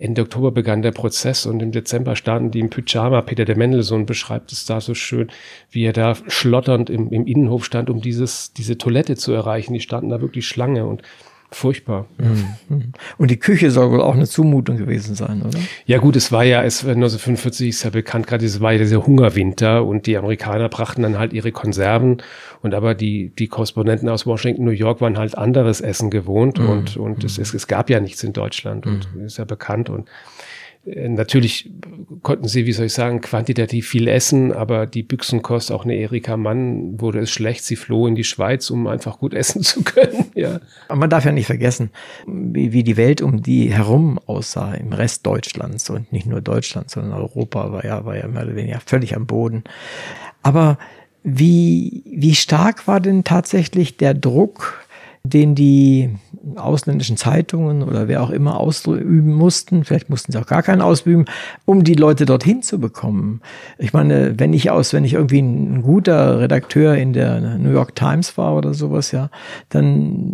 Ende Oktober begann der Prozess und im Dezember standen die im Pyjama. Peter de Mendelssohn beschreibt es da so schön, wie er da schlotternd im, im Innenhof stand, um dieses, diese Toilette zu erreichen. Die standen da wirklich Schlange und Furchtbar. Mhm. Und die Küche soll wohl auch eine Zumutung gewesen sein, oder? Ja gut, es war ja, es 1945 ist ja bekannt, gerade es war ja dieser Hungerwinter und die Amerikaner brachten dann halt ihre Konserven und aber die, die Korrespondenten aus Washington, New York waren halt anderes Essen gewohnt mhm. und, und mhm. es, es, es gab ja nichts in Deutschland und ist ja bekannt und äh, natürlich konnten sie, wie soll ich sagen, quantitativ viel essen, aber die Büchsenkost, auch eine Erika Mann, wurde es schlecht. Sie floh in die Schweiz, um einfach gut essen zu können. Ja. Aber man darf ja nicht vergessen, wie, wie die Welt um die herum aussah, im Rest Deutschlands und nicht nur Deutschland, sondern Europa war ja, war ja mehr oder weniger völlig am Boden. Aber Wie, wie stark war denn tatsächlich der Druck, den die ausländischen Zeitungen oder wer auch immer ausüben mussten, vielleicht mussten sie auch gar keinen ausüben, um die Leute dorthin zu bekommen. Ich meine, wenn ich aus, wenn ich irgendwie ein guter Redakteur in der New York Times war oder sowas, ja, dann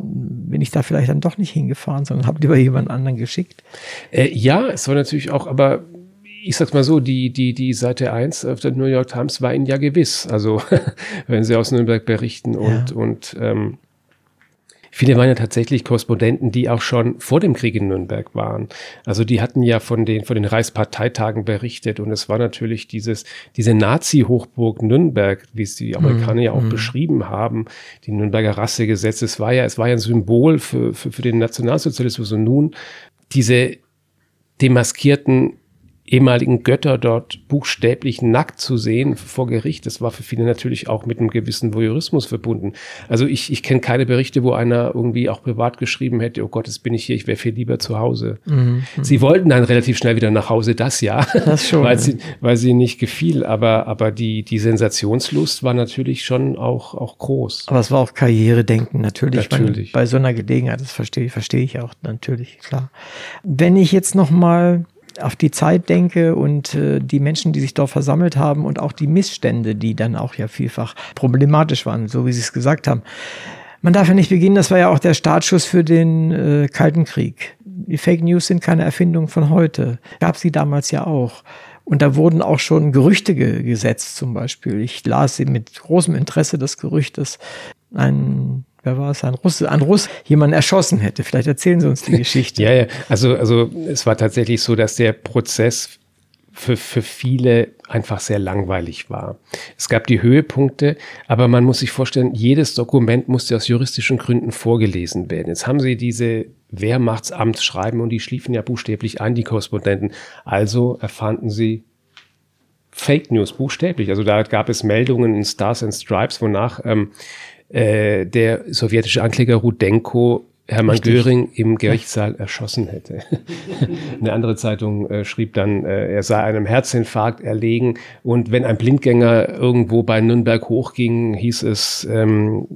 bin ich da vielleicht dann doch nicht hingefahren, sondern habe lieber jemand anderen geschickt. Äh, ja, es war natürlich auch, aber ich sag's mal so, die, die, die Seite 1 auf der New York Times war ihnen ja gewiss. Also, wenn sie aus Nürnberg berichten und, ja. und ähm, viele waren ja tatsächlich Korrespondenten, die auch schon vor dem Krieg in Nürnberg waren. Also die hatten ja von den, von den Reichsparteitagen berichtet und es war natürlich dieses, diese Nazi-Hochburg Nürnberg, wie es die Amerikaner mm, ja auch mm. beschrieben haben, die Nürnberger Rassegesetze, es war ja, es war ja ein Symbol für, für, für den Nationalsozialismus und nun diese demaskierten ehemaligen Götter dort buchstäblich nackt zu sehen vor Gericht, das war für viele natürlich auch mit einem gewissen Voyeurismus verbunden. Also ich, ich kenne keine Berichte, wo einer irgendwie auch privat geschrieben hätte, oh Gott, jetzt bin ich hier, ich wäre viel lieber zu Hause. Mhm. Sie wollten dann relativ schnell wieder nach Hause, das ja, das schon, weil, sie, weil sie nicht gefiel, aber, aber die, die Sensationslust war natürlich schon auch, auch groß. Aber es war auch Karrieredenken, natürlich. natürlich. Meine, bei so einer Gelegenheit, das verstehe, verstehe ich auch natürlich, klar. Wenn ich jetzt noch mal auf die Zeit denke und äh, die Menschen, die sich dort versammelt haben und auch die Missstände, die dann auch ja vielfach problematisch waren, so wie Sie es gesagt haben. Man darf ja nicht beginnen, das war ja auch der Startschuss für den äh, Kalten Krieg. Die Fake News sind keine Erfindung von heute. Gab sie damals ja auch. Und da wurden auch schon Gerüchte ge gesetzt, zum Beispiel. Ich las mit großem Interesse das Gerücht, dass ein wer war es, ein Russe, ein Russ jemanden erschossen hätte. Vielleicht erzählen Sie uns die Geschichte. ja, ja, also, also es war tatsächlich so, dass der Prozess für, für viele einfach sehr langweilig war. Es gab die Höhepunkte, aber man muss sich vorstellen, jedes Dokument musste aus juristischen Gründen vorgelesen werden. Jetzt haben sie diese Wehrmachtsamtsschreiben und die schliefen ja buchstäblich ein, die Korrespondenten. Also erfanden sie Fake News, buchstäblich. Also da gab es Meldungen in Stars and Stripes, wonach ähm, äh, der sowjetische Ankläger Rudenko Hermann Richtig. Göring im Gerichtssaal erschossen hätte. Eine andere Zeitung äh, schrieb dann, äh, er sei einem Herzinfarkt erlegen und wenn ein Blindgänger irgendwo bei Nürnberg hochging, hieß es ähm,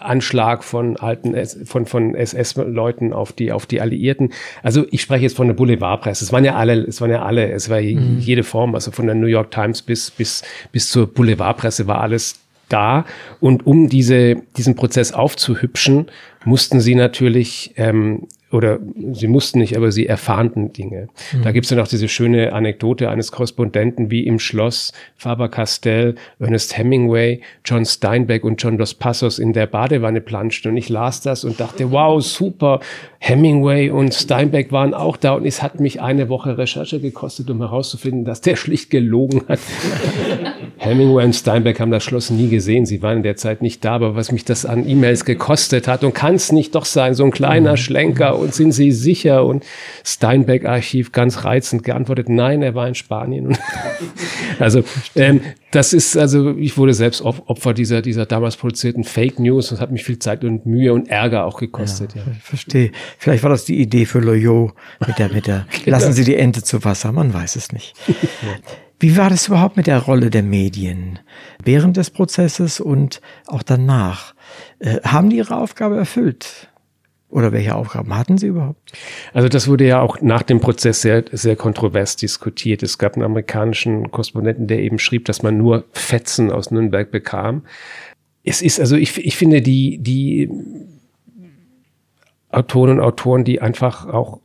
Anschlag von alten von von SS-Leuten auf die auf die Alliierten. Also ich spreche jetzt von der Boulevardpresse. Es waren ja alle, es waren ja alle, es war mhm. jede Form, also von der New York Times bis bis bis zur Boulevardpresse war alles da. Und um diese, diesen Prozess aufzuhübschen, mussten sie natürlich ähm, oder sie mussten nicht, aber sie erfahrten Dinge. Mhm. Da gibt es dann auch diese schöne Anekdote eines Korrespondenten, wie im Schloss Faber-Castell, Ernest Hemingway, John Steinbeck und John Dos Passos in der Badewanne planschten. Und ich las das und dachte, wow, super, Hemingway und Steinbeck waren auch da. Und es hat mich eine Woche Recherche gekostet, um herauszufinden, dass der schlicht gelogen hat. Hemingway und Steinbeck haben das Schloss nie gesehen. Sie waren in der Zeit nicht da, aber was mich das an E-Mails gekostet hat und kann es nicht doch sein, so ein kleiner mhm. Schlenker und sind Sie sicher? Und Steinbeck-Archiv ganz reizend geantwortet, nein, er war in Spanien. also ähm, das ist, also ich wurde selbst Opfer dieser, dieser damals produzierten Fake News und hat mich viel Zeit und Mühe und Ärger auch gekostet. Ja, ja. Verstehe. Vielleicht war das die Idee für Loyot mit der, mit der, genau. lassen Sie die Ente zu Wasser, man weiß es nicht. Wie war das überhaupt mit der Rolle der Medien während des Prozesses und auch danach? Äh, haben die ihre Aufgabe erfüllt? Oder welche Aufgaben hatten sie überhaupt? Also das wurde ja auch nach dem Prozess sehr, sehr kontrovers diskutiert. Es gab einen amerikanischen Korrespondenten, der eben schrieb, dass man nur Fetzen aus Nürnberg bekam. Es ist also, ich, ich finde, die, die Autoren und Autoren, die einfach auch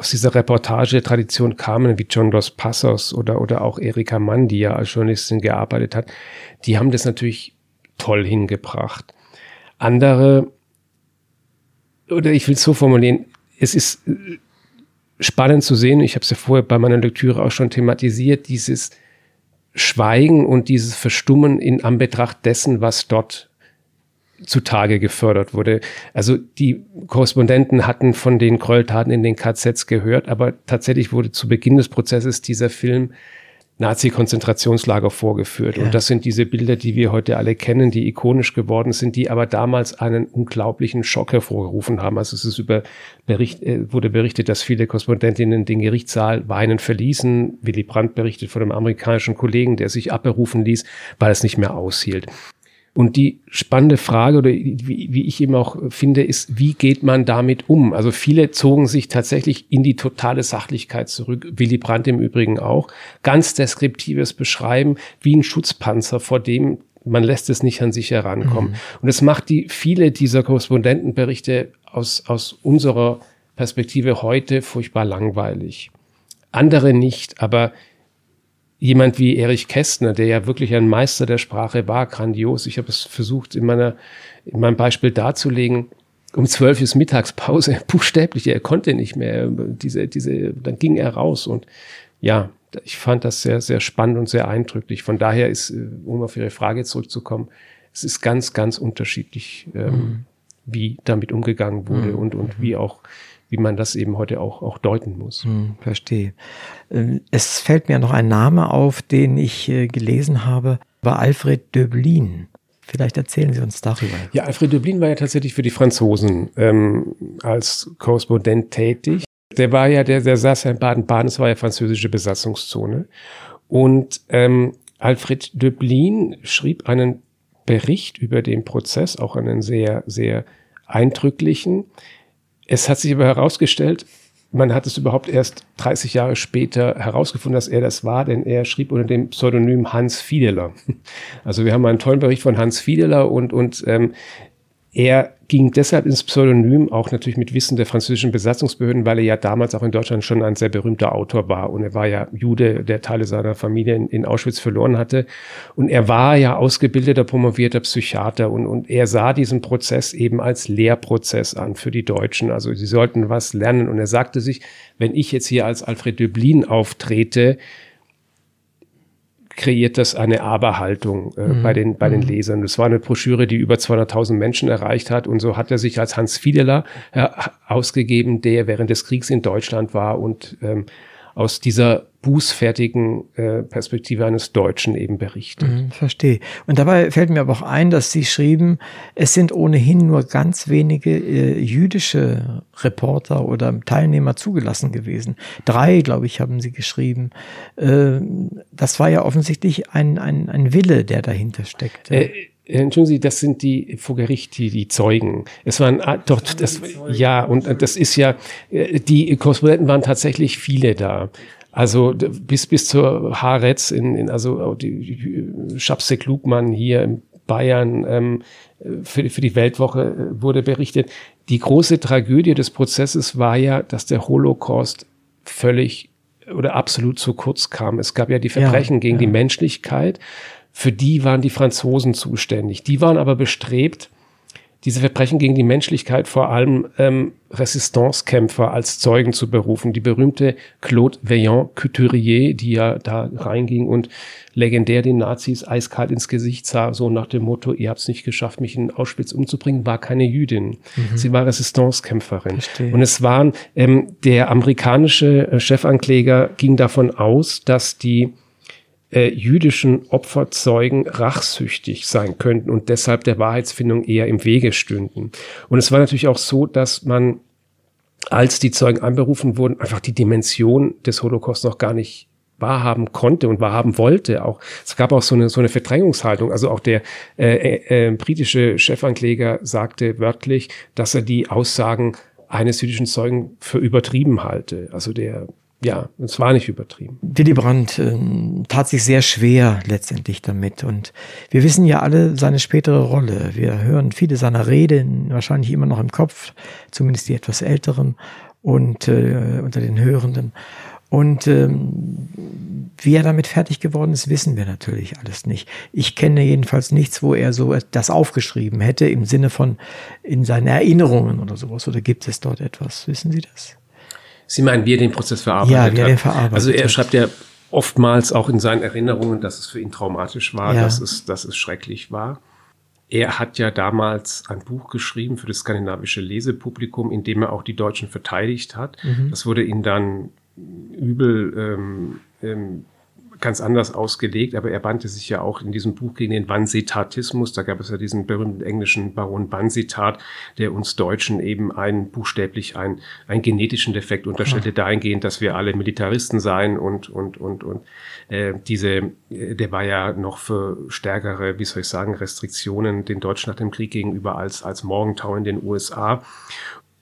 aus dieser Reportagetradition kamen, wie John Dos Passos oder, oder auch Erika Mann, die ja als Journalistin gearbeitet hat, die haben das natürlich toll hingebracht. Andere, oder ich will es so formulieren, es ist spannend zu sehen, ich habe es ja vorher bei meiner Lektüre auch schon thematisiert, dieses Schweigen und dieses Verstummen in Anbetracht dessen, was dort zutage gefördert wurde. Also die Korrespondenten hatten von den Gräueltaten in den KZs gehört, aber tatsächlich wurde zu Beginn des Prozesses dieser Film Nazi-Konzentrationslager vorgeführt. Ja. Und das sind diese Bilder, die wir heute alle kennen, die ikonisch geworden sind, die aber damals einen unglaublichen Schock hervorgerufen haben. Also es ist über Bericht, äh, wurde berichtet, dass viele Korrespondentinnen den Gerichtssaal weinend verließen. Willy Brandt berichtet von einem amerikanischen Kollegen, der sich abberufen ließ, weil es nicht mehr aushielt. Und die spannende Frage oder wie, wie ich eben auch finde, ist, wie geht man damit um? Also viele zogen sich tatsächlich in die totale Sachlichkeit zurück. Willy Brandt im Übrigen auch. Ganz deskriptives Beschreiben wie ein Schutzpanzer, vor dem man lässt es nicht an sich herankommen. Mhm. Und es macht die viele dieser Korrespondentenberichte aus, aus unserer Perspektive heute furchtbar langweilig. Andere nicht, aber jemand wie Erich Kästner, der ja wirklich ein Meister der Sprache war, grandios. Ich habe es versucht, in, meiner, in meinem Beispiel darzulegen. Um zwölf ist Mittagspause, buchstäblich, er konnte nicht mehr. Diese, diese, dann ging er raus und ja, ich fand das sehr, sehr spannend und sehr eindrücklich. Von daher ist, äh, um auf Ihre Frage zurückzukommen, es ist ganz, ganz unterschiedlich, ähm, mhm. wie damit umgegangen wurde mhm. und, und wie auch wie man das eben heute auch, auch deuten muss. Hm, verstehe. Ähm, es fällt mir noch ein Name auf, den ich äh, gelesen habe, war Alfred Döblin. Vielleicht erzählen Sie uns darüber. Ja, Alfred Döblin war ja tatsächlich für die Franzosen ähm, als Korrespondent tätig. Der war ja, der, der saß ja in Baden-Baden, es war ja französische Besatzungszone. Und ähm, Alfred Döblin schrieb einen Bericht über den Prozess, auch einen sehr, sehr eindrücklichen, es hat sich aber herausgestellt, man hat es überhaupt erst 30 Jahre später herausgefunden, dass er das war, denn er schrieb unter dem Pseudonym Hans Fiedeler. Also wir haben einen tollen Bericht von Hans Fiedeler und, und ähm, er ging deshalb ins Pseudonym, auch natürlich mit Wissen der französischen Besatzungsbehörden, weil er ja damals auch in Deutschland schon ein sehr berühmter Autor war. Und er war ja Jude, der Teile seiner Familie in, in Auschwitz verloren hatte. Und er war ja ausgebildeter, promovierter Psychiater. Und, und er sah diesen Prozess eben als Lehrprozess an für die Deutschen. Also sie sollten was lernen. Und er sagte sich, wenn ich jetzt hier als Alfred Döblin auftrete, kreiert das eine Aberhaltung äh, mhm. bei, den, bei den mhm. Lesern. Das war eine Broschüre, die über 200.000 Menschen erreicht hat. Und so hat er sich als Hans Fiedeler äh, ausgegeben, der während des Kriegs in Deutschland war und ähm, aus dieser bußfertigen äh, Perspektive eines Deutschen eben berichtet. Mhm, verstehe. Und dabei fällt mir aber auch ein, dass Sie schrieben, es sind ohnehin nur ganz wenige äh, jüdische Reporter oder Teilnehmer zugelassen gewesen. Drei, glaube ich, haben Sie geschrieben. Äh, das war ja offensichtlich ein, ein, ein Wille, der dahinter steckte. Äh, Entschuldigen Sie, das sind die vor Gericht die, die Zeugen. Es waren ah, doch das ja und das ist ja äh, die Korrespondenten waren tatsächlich viele da. Also bis bis zur Haaretz in, in also die Schapse Klugmann hier in Bayern ähm, für, für die Weltwoche äh, wurde berichtet. Die große Tragödie des Prozesses war ja, dass der Holocaust völlig oder absolut zu kurz kam. Es gab ja die Verbrechen ja, gegen ja. die Menschlichkeit für die waren die Franzosen zuständig. Die waren aber bestrebt, diese Verbrechen gegen die Menschlichkeit vor allem ähm, Resistancekämpfer als Zeugen zu berufen. Die berühmte Claude Vaillant Couturier, die ja da reinging und legendär den Nazis eiskalt ins Gesicht sah, so nach dem Motto, ihr habt es nicht geschafft, mich in Auschwitz umzubringen, war keine Jüdin. Mhm. Sie war Resistancekämpferin. Verstehe. Und es waren, ähm, der amerikanische äh, Chefankläger ging davon aus, dass die äh, jüdischen Opferzeugen rachsüchtig sein könnten und deshalb der Wahrheitsfindung eher im Wege stünden. Und es war natürlich auch so, dass man, als die Zeugen anberufen wurden, einfach die Dimension des Holocaust noch gar nicht wahrhaben konnte und wahrhaben wollte. Auch es gab auch so eine so eine Verdrängungshaltung. Also auch der äh, äh, äh britische Chefankläger sagte wörtlich, dass er die Aussagen eines jüdischen Zeugen für übertrieben halte. Also der ja, es war nicht übertrieben. Willy Brandt äh, tat sich sehr schwer letztendlich damit. Und wir wissen ja alle seine spätere Rolle. Wir hören viele seiner Reden wahrscheinlich immer noch im Kopf, zumindest die etwas älteren und äh, unter den Hörenden. Und ähm, wie er damit fertig geworden ist, wissen wir natürlich alles nicht. Ich kenne jedenfalls nichts, wo er so das aufgeschrieben hätte im Sinne von in seinen Erinnerungen oder sowas. Oder gibt es dort etwas? Wissen Sie das? Sie meinen, wie er den Prozess verarbeitet ja, wie er den verarbeitet Also er schreibt ja oftmals auch in seinen Erinnerungen, dass es für ihn traumatisch war, ja. dass, es, dass es schrecklich war. Er hat ja damals ein Buch geschrieben für das skandinavische Lesepublikum, in dem er auch die Deutschen verteidigt hat. Mhm. Das wurde ihm dann übel ähm, ähm, ganz anders ausgelegt, aber er wandte sich ja auch in diesem Buch gegen den Vansitatismus. Da gab es ja diesen berühmten englischen Baron Vansitat, der uns Deutschen eben einen buchstäblich einen, einen genetischen Defekt unterstellte, dahingehend, dass wir alle Militaristen seien und, und, und, und äh, diese, äh, der war ja noch für stärkere, wie soll ich sagen, Restriktionen den Deutschen nach dem Krieg gegenüber als, als Morgentau in den USA.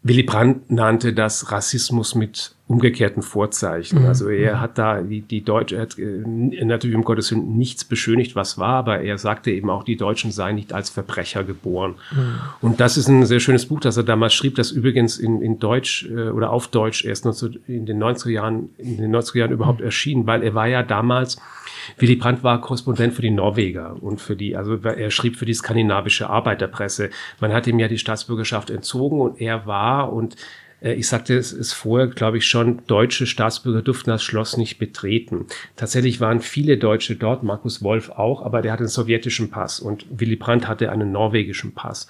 Willy Brandt nannte das Rassismus mit umgekehrten Vorzeichen. Mhm. Also er mhm. hat da die, die Deutsche, er hat äh, natürlich um Gottes Willen nichts beschönigt, was war, aber er sagte eben auch, die Deutschen seien nicht als Verbrecher geboren. Mhm. Und das ist ein sehr schönes Buch, das er damals schrieb, das übrigens in, in Deutsch äh, oder auf Deutsch erst 19, in den 90er Jahren, in den 90er Jahren überhaupt mhm. erschien, weil er war ja damals Willy Brandt war Korrespondent für die Norweger und für die, also er schrieb für die skandinavische Arbeiterpresse. Man hat ihm ja die Staatsbürgerschaft entzogen und er war und äh, ich sagte es ist vorher, glaube ich, schon, deutsche Staatsbürger durften das Schloss nicht betreten. Tatsächlich waren viele Deutsche dort, Markus Wolf auch, aber der hatte einen sowjetischen Pass und Willy Brandt hatte einen norwegischen Pass.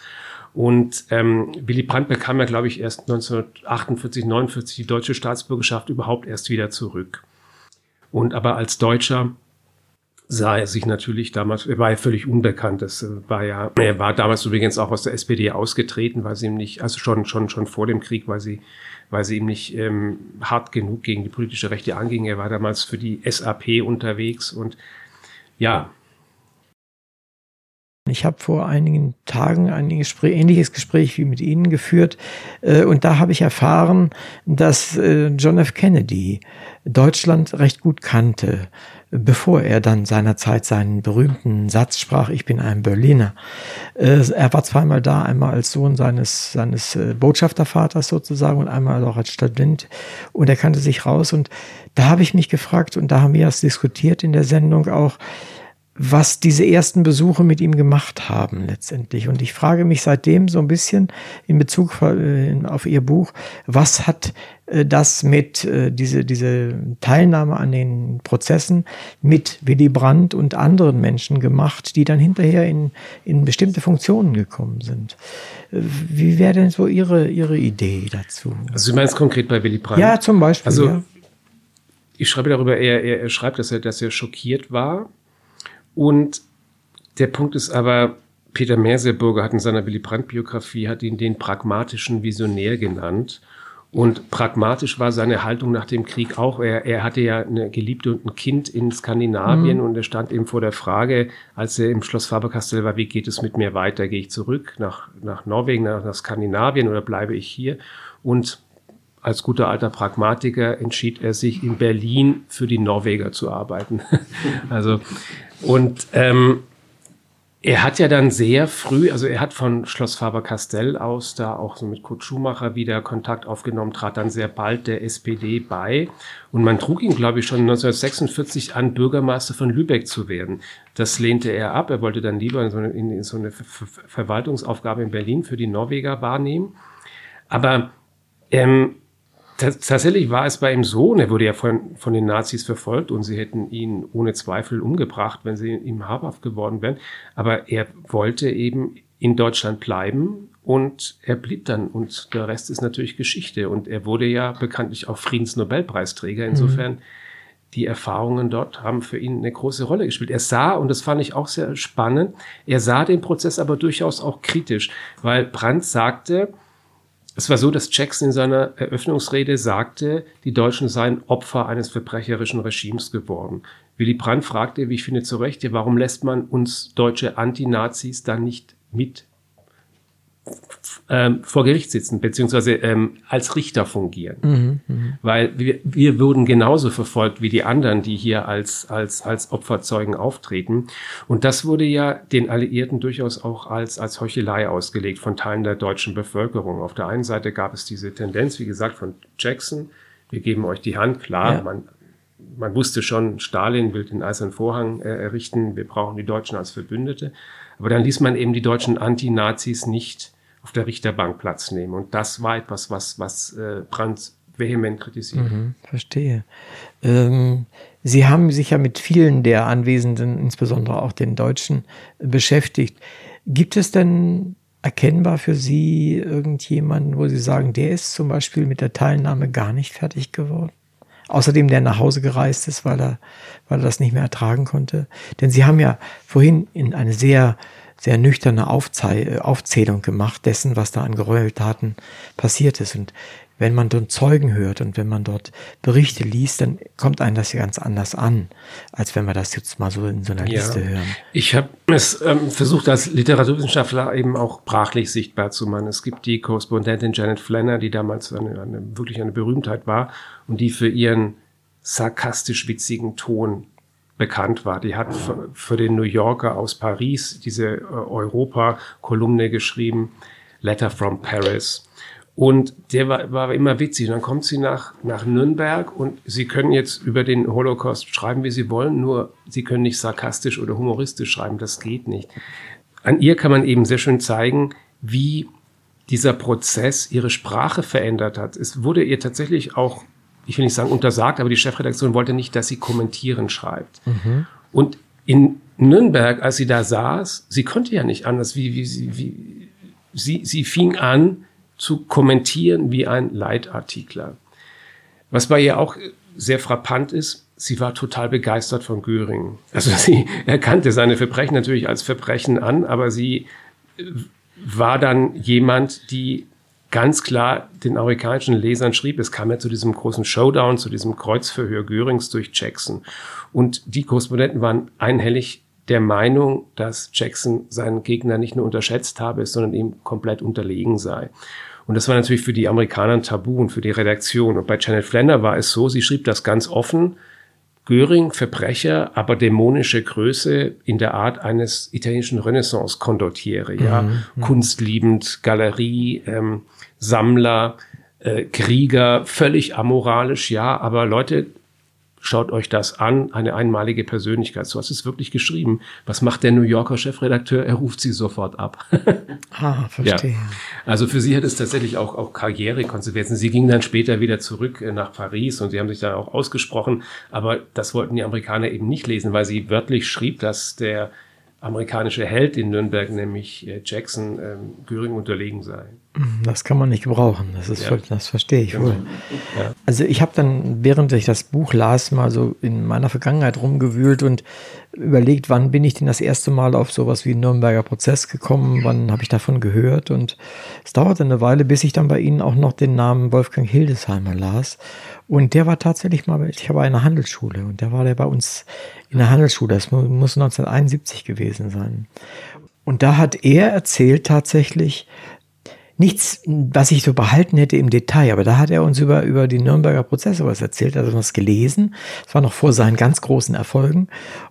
Und ähm, Willy Brandt bekam ja, glaube ich, erst 1948, 49 die deutsche Staatsbürgerschaft überhaupt erst wieder zurück. Und aber als Deutscher sah er sich natürlich damals, er war ja völlig unbekannt. Das äh, war ja, er war damals übrigens auch aus der SPD ausgetreten, weil sie ihm nicht, also schon, schon, schon vor dem Krieg, weil sie, weil sie ihm nicht ähm, hart genug gegen die politische Rechte anging. Er war damals für die SAP unterwegs und ja, ich habe vor einigen Tagen ein Gespräch, ähnliches Gespräch wie mit Ihnen geführt äh, und da habe ich erfahren, dass äh, John F. Kennedy Deutschland recht gut kannte bevor er dann seinerzeit seinen berühmten Satz sprach, ich bin ein Berliner. Äh, er war zweimal da, einmal als Sohn seines, seines äh, Botschaftervaters sozusagen und einmal auch als Student. Und er kannte sich raus. Und da habe ich mich gefragt, und da haben wir es diskutiert in der Sendung auch, was diese ersten Besuche mit ihm gemacht haben letztendlich. Und ich frage mich seitdem so ein bisschen in Bezug äh, auf Ihr Buch, was hat äh, das mit äh, diese, diese Teilnahme an den Prozessen mit Willy Brandt und anderen Menschen gemacht, die dann hinterher in, in bestimmte Funktionen gekommen sind. Wie wäre denn so Ihre, Ihre Idee dazu? Also Sie meinen es konkret bei Willy Brandt? Ja, zum Beispiel. Also ja. ich schreibe darüber, er, er, er schreibt, dass er, dass er schockiert war und der Punkt ist aber, Peter Merseburger hat in seiner Willy Brandt-Biografie hat ihn den pragmatischen Visionär genannt. Und pragmatisch war seine Haltung nach dem Krieg auch. Er, er hatte ja eine Geliebte und ein Kind in Skandinavien mhm. und er stand eben vor der Frage, als er im Schloss Faberkastell war, wie geht es mit mir weiter? Gehe ich zurück nach, nach Norwegen, nach, nach Skandinavien oder bleibe ich hier? Und als guter alter Pragmatiker entschied er sich in Berlin für die Norweger zu arbeiten. also und ähm, er hat ja dann sehr früh, also er hat von Schloss Faber-Castell aus da auch so mit Kurt Schumacher wieder Kontakt aufgenommen, trat dann sehr bald der SPD bei. Und man trug ihn, glaube ich, schon 1946 an, Bürgermeister von Lübeck zu werden. Das lehnte er ab. Er wollte dann lieber in so eine, in so eine Verwaltungsaufgabe in Berlin für die Norweger wahrnehmen. Aber ähm, tatsächlich war es bei ihm so, und er wurde ja von, von den Nazis verfolgt und sie hätten ihn ohne Zweifel umgebracht, wenn sie ihm habhaft geworden wären. Aber er wollte eben in Deutschland bleiben und er blieb dann und der Rest ist natürlich Geschichte. Und er wurde ja bekanntlich auch Friedensnobelpreisträger. Insofern mhm. die Erfahrungen dort haben für ihn eine große Rolle gespielt. Er sah, und das fand ich auch sehr spannend, er sah den Prozess aber durchaus auch kritisch, weil Brandt sagte, es war so, dass Jackson in seiner Eröffnungsrede sagte, die Deutschen seien Opfer eines verbrecherischen Regimes geworden. Willy Brandt fragte, wie ich finde, zu Recht, warum lässt man uns deutsche Antinazis dann nicht mit ähm, vor Gericht sitzen, beziehungsweise ähm, als Richter fungieren. Mhm, mh. Weil wir, wir wurden genauso verfolgt wie die anderen, die hier als, als, als Opferzeugen auftreten. Und das wurde ja den Alliierten durchaus auch als, als Heuchelei ausgelegt von Teilen der deutschen Bevölkerung. Auf der einen Seite gab es diese Tendenz, wie gesagt, von Jackson, wir geben euch die Hand, klar, ja. man, man wusste schon, Stalin will den Eisernen Vorhang äh, errichten, wir brauchen die Deutschen als Verbündete. Aber dann ließ man eben die deutschen Antinazis nicht auf der Richterbank Platz nehmen. Und das war etwas, was, was äh, Brandt vehement kritisiert. Mhm, verstehe. Ähm, Sie haben sich ja mit vielen der Anwesenden, insbesondere auch den Deutschen, beschäftigt. Gibt es denn erkennbar für Sie irgendjemanden, wo Sie sagen, der ist zum Beispiel mit der Teilnahme gar nicht fertig geworden? Außerdem der nach Hause gereist ist, weil er, weil er das nicht mehr ertragen konnte. Denn Sie haben ja vorhin in eine sehr, sehr nüchterne Aufzei Aufzählung gemacht dessen, was da an Gräueltaten passiert ist. Und wenn man dort Zeugen hört und wenn man dort Berichte liest, dann kommt einem das ja ganz anders an, als wenn wir das jetzt mal so in so einer ja. Liste hören. Ich habe es ähm, versucht, als Literaturwissenschaftler eben auch brachlich sichtbar zu machen. Es gibt die Korrespondentin Janet Flanner, die damals eine, eine, wirklich eine Berühmtheit war und die für ihren sarkastisch witzigen Ton bekannt war. Die hat für, den New Yorker aus Paris diese äh, Europa-Kolumne geschrieben, Letter from Paris. Und der war, war immer witzig. Und dann kommt sie nach, nach Nürnberg und sie können jetzt über den Holocaust schreiben, wie sie wollen, nur sie können nicht sarkastisch oder humoristisch schreiben. Das geht nicht. An ihr kann man eben sehr schön zeigen, wie dieser Prozess ihre Sprache verändert hat. Es wurde ihr tatsächlich auch, ich will nicht sagen untersagt, aber die Chefredaktion wollte nicht, dass sie kommentieren schreibt. Mhm. Und in Nürnberg, als sie da saß, sie konnte ja nicht anders, wie, wie, sie, wie sie, sie fing an, zu kommentieren wie ein Leitartikler. Was bei ihr auch sehr frappant ist, sie war total begeistert von Göring. Also sie erkannte seine Verbrechen natürlich als Verbrechen an, aber sie war dann jemand, die ganz klar den amerikanischen Lesern schrieb. Es kam ja zu diesem großen Showdown, zu diesem Kreuzverhör Görings durch Jackson. Und die Korrespondenten waren einhellig der Meinung, dass Jackson seinen Gegner nicht nur unterschätzt habe, sondern ihm komplett unterlegen sei. Und das war natürlich für die Amerikaner ein Tabu und für die Redaktion. Und bei Janet Flander war es so, sie schrieb das ganz offen. Göring, Verbrecher, aber dämonische Größe in der Art eines italienischen Renaissance-Condottiere, ja. Mhm, Kunstliebend, Galerie, ähm, Sammler, äh, Krieger, völlig amoralisch, ja, aber Leute, Schaut euch das an, eine einmalige Persönlichkeit. So hast es wirklich geschrieben. Was macht der New Yorker Chefredakteur? Er ruft sie sofort ab. ah, verstehe. Ja. Also für sie hat es tatsächlich auch, auch Karrierekonsequenzen. Sie ging dann später wieder zurück äh, nach Paris und sie haben sich da auch ausgesprochen. Aber das wollten die Amerikaner eben nicht lesen, weil sie wörtlich schrieb, dass der amerikanische Held in Nürnberg, nämlich äh, Jackson, ähm, Göring unterlegen sei. Das kann man nicht gebrauchen. Das ist ja. das verstehe ich wohl. Ja. Also ich habe dann, während ich das Buch las, mal so in meiner Vergangenheit rumgewühlt und überlegt, wann bin ich denn das erste Mal auf sowas wie Nürnberger Prozess gekommen, wann habe ich davon gehört und es dauerte eine Weile, bis ich dann bei Ihnen auch noch den Namen Wolfgang Hildesheimer las und der war tatsächlich mal, ich habe eine Handelsschule und der war der bei uns in der Handelsschule, das muss 1971 gewesen sein. Und da hat er erzählt tatsächlich, nichts, was ich so behalten hätte im Detail, aber da hat er uns über, über die Nürnberger Prozesse was erzählt, er hat uns gelesen. Das war noch vor seinen ganz großen Erfolgen.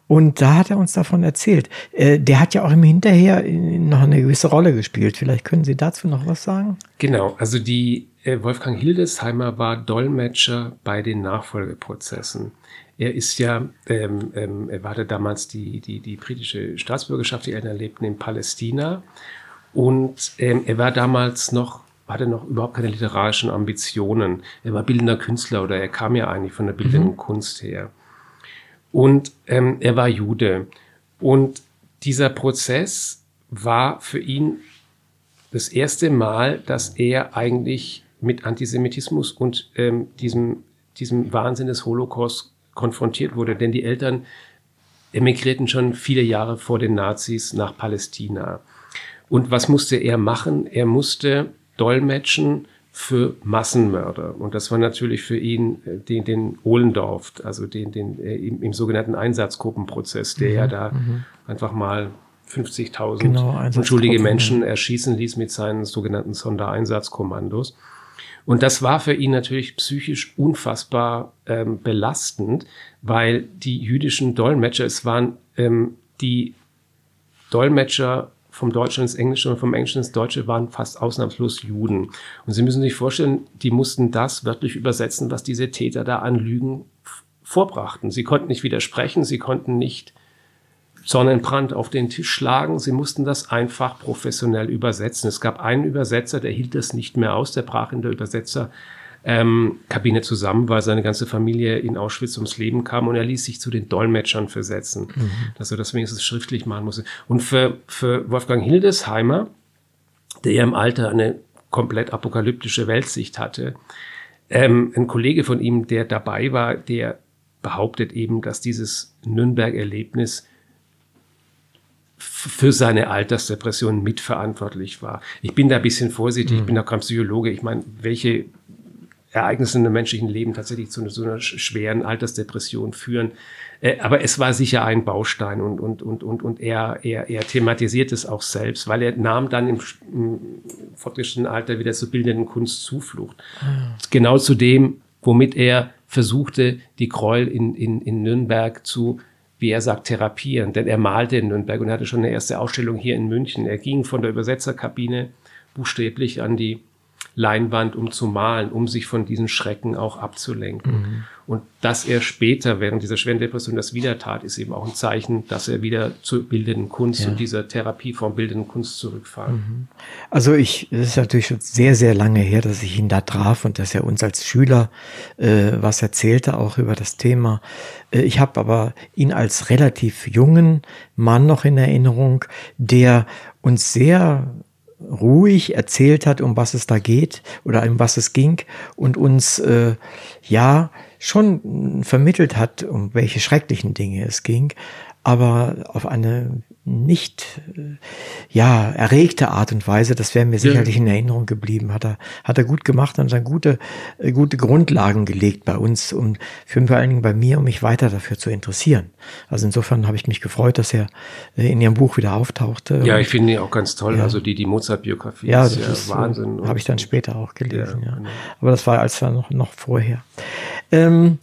Und da hat er uns davon erzählt. Äh, der hat ja auch im Hinterher noch eine gewisse Rolle gespielt. Vielleicht können Sie dazu noch was sagen? Genau, also die äh, Wolfgang Hildesheimer war Dolmetscher bei den Nachfolgeprozessen. Er ist ja, ähm, ähm, er hatte damals die, die, die britische Staatsbürgerschaft, die Eltern lebten in Palästina und ähm, er war damals noch, hatte noch überhaupt keine literarischen Ambitionen. Er war bildender Künstler oder er kam ja eigentlich von der bildenden mhm. Kunst her. Und ähm, er war Jude. Und dieser Prozess war für ihn das erste Mal, dass er eigentlich mit Antisemitismus und ähm, diesem, diesem Wahnsinn des Holocaust konfrontiert wurde. Denn die Eltern emigrierten schon viele Jahre vor den Nazis nach Palästina. Und was musste er machen? Er musste dolmetschen für Massenmörder. Und das war natürlich für ihn äh, den, den Ohlendorf, also den, den äh, im, im sogenannten Einsatzgruppenprozess, der mhm, ja da mhm. einfach mal 50.000 genau, unschuldige Menschen erschießen ließ mit seinen sogenannten Sondereinsatzkommandos. Und das war für ihn natürlich psychisch unfassbar ähm, belastend, weil die jüdischen Dolmetscher, es waren ähm, die Dolmetscher vom Deutschen ins Englische und vom Englischen ins Deutsche waren fast ausnahmslos Juden. Und Sie müssen sich vorstellen, die mussten das wörtlich übersetzen, was diese Täter da an Lügen vorbrachten. Sie konnten nicht widersprechen, sie konnten nicht Sonnenbrand auf den Tisch schlagen. Sie mussten das einfach professionell übersetzen. Es gab einen Übersetzer, der hielt das nicht mehr aus, der brach in der Übersetzer ähm, Kabine zusammen, weil seine ganze Familie in Auschwitz ums Leben kam und er ließ sich zu den Dolmetschern versetzen, mhm. dass er das wenigstens schriftlich machen musste. Und für, für Wolfgang Hildesheimer, der ja im Alter eine komplett apokalyptische Weltsicht hatte, ähm, ein Kollege von ihm, der dabei war, der behauptet eben, dass dieses Nürnberg-Erlebnis für seine Altersdepression mitverantwortlich war. Ich bin da ein bisschen vorsichtig, mhm. ich bin auch kein Psychologe. Ich meine, welche Ereignisse in einem menschlichen Leben tatsächlich zu so einer schweren Altersdepression führen. Äh, aber es war sicher ein Baustein und, und, und, und, und er, er, er thematisiert es auch selbst, weil er nahm dann im, im fortgeschrittenen Alter wieder zur bildenden Kunst Zuflucht. Mhm. Genau zu dem, womit er versuchte, die Gräuel in, in, in Nürnberg zu wie er sagt, therapieren. Denn er malte in Nürnberg und hatte schon eine erste Ausstellung hier in München. Er ging von der Übersetzerkabine buchstäblich an die Leinwand, um zu malen, um sich von diesen Schrecken auch abzulenken. Mhm. Und dass er später während dieser schweren Depression das wieder tat, ist eben auch ein Zeichen, dass er wieder zur bildenden Kunst ja. und dieser Therapieform bildenden Kunst zurückfällt. Mhm. Also ich, es ist natürlich schon sehr, sehr lange her, dass ich ihn da traf und dass er uns als Schüler äh, was erzählte, auch über das Thema. Äh, ich habe aber ihn als relativ jungen Mann noch in Erinnerung, der uns sehr ruhig erzählt hat, um was es da geht oder um was es ging und uns äh, ja schon vermittelt hat, um welche schrecklichen Dinge es ging, aber auf eine nicht äh, ja erregte Art und Weise, das wäre mir sicherlich in Erinnerung geblieben. Hat er hat er gut gemacht und dann gute äh, gute Grundlagen gelegt bei uns und für vor allen Dingen bei mir, um mich weiter dafür zu interessieren. Also insofern habe ich mich gefreut, dass er äh, in ihrem Buch wieder auftauchte. Ja, ich finde ihn auch ganz toll. Ja. Also die die Mozart-Biografie ja, ist das ja ist Wahnsinn. Habe ich dann später auch gelesen. Ja, ja. Genau. Aber das war als noch noch vorher. Ähm,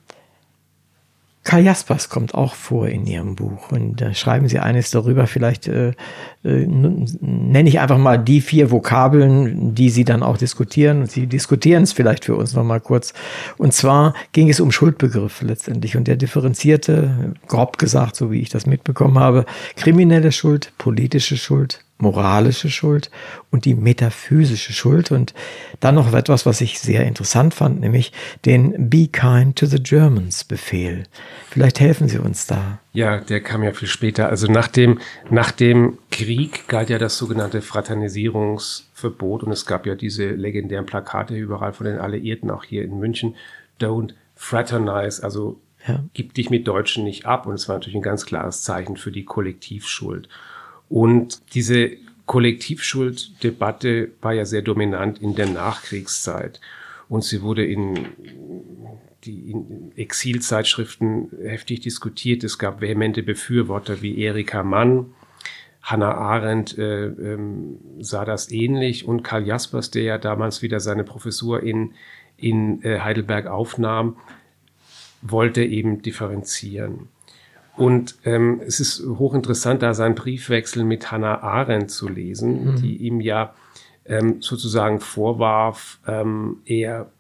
Karl Jaspers kommt auch vor in Ihrem Buch und da schreiben Sie eines darüber. Vielleicht äh, äh, nenne ich einfach mal die vier Vokabeln, die Sie dann auch diskutieren. Und Sie diskutieren es vielleicht für uns nochmal kurz. Und zwar ging es um Schuldbegriffe letztendlich und der differenzierte, grob gesagt, so wie ich das mitbekommen habe, kriminelle Schuld, politische Schuld, moralische Schuld und die metaphysische Schuld. Und dann noch etwas, was ich sehr interessant fand, nämlich den Be Kind to the Germans Befehl. Vielleicht helfen Sie uns da. Ja, der kam ja viel später. Also nach dem, nach dem Krieg galt ja das sogenannte Fraternisierungsverbot und es gab ja diese legendären Plakate überall von den Alliierten, auch hier in München. Don't fraternize, also ja. gib dich mit Deutschen nicht ab. Und es war natürlich ein ganz klares Zeichen für die Kollektivschuld. Und diese Kollektivschulddebatte war ja sehr dominant in der Nachkriegszeit. Und sie wurde in die in Exilzeitschriften heftig diskutiert. Es gab vehemente Befürworter wie Erika Mann, Hannah Arendt äh, ähm, sah das ähnlich und Karl Jaspers, der ja damals wieder seine Professur in, in äh, Heidelberg aufnahm, wollte eben differenzieren. Und ähm, es ist hochinteressant, da seinen Briefwechsel mit Hannah Arendt zu lesen, mhm. die ihm ja ähm, sozusagen vorwarf, ähm, er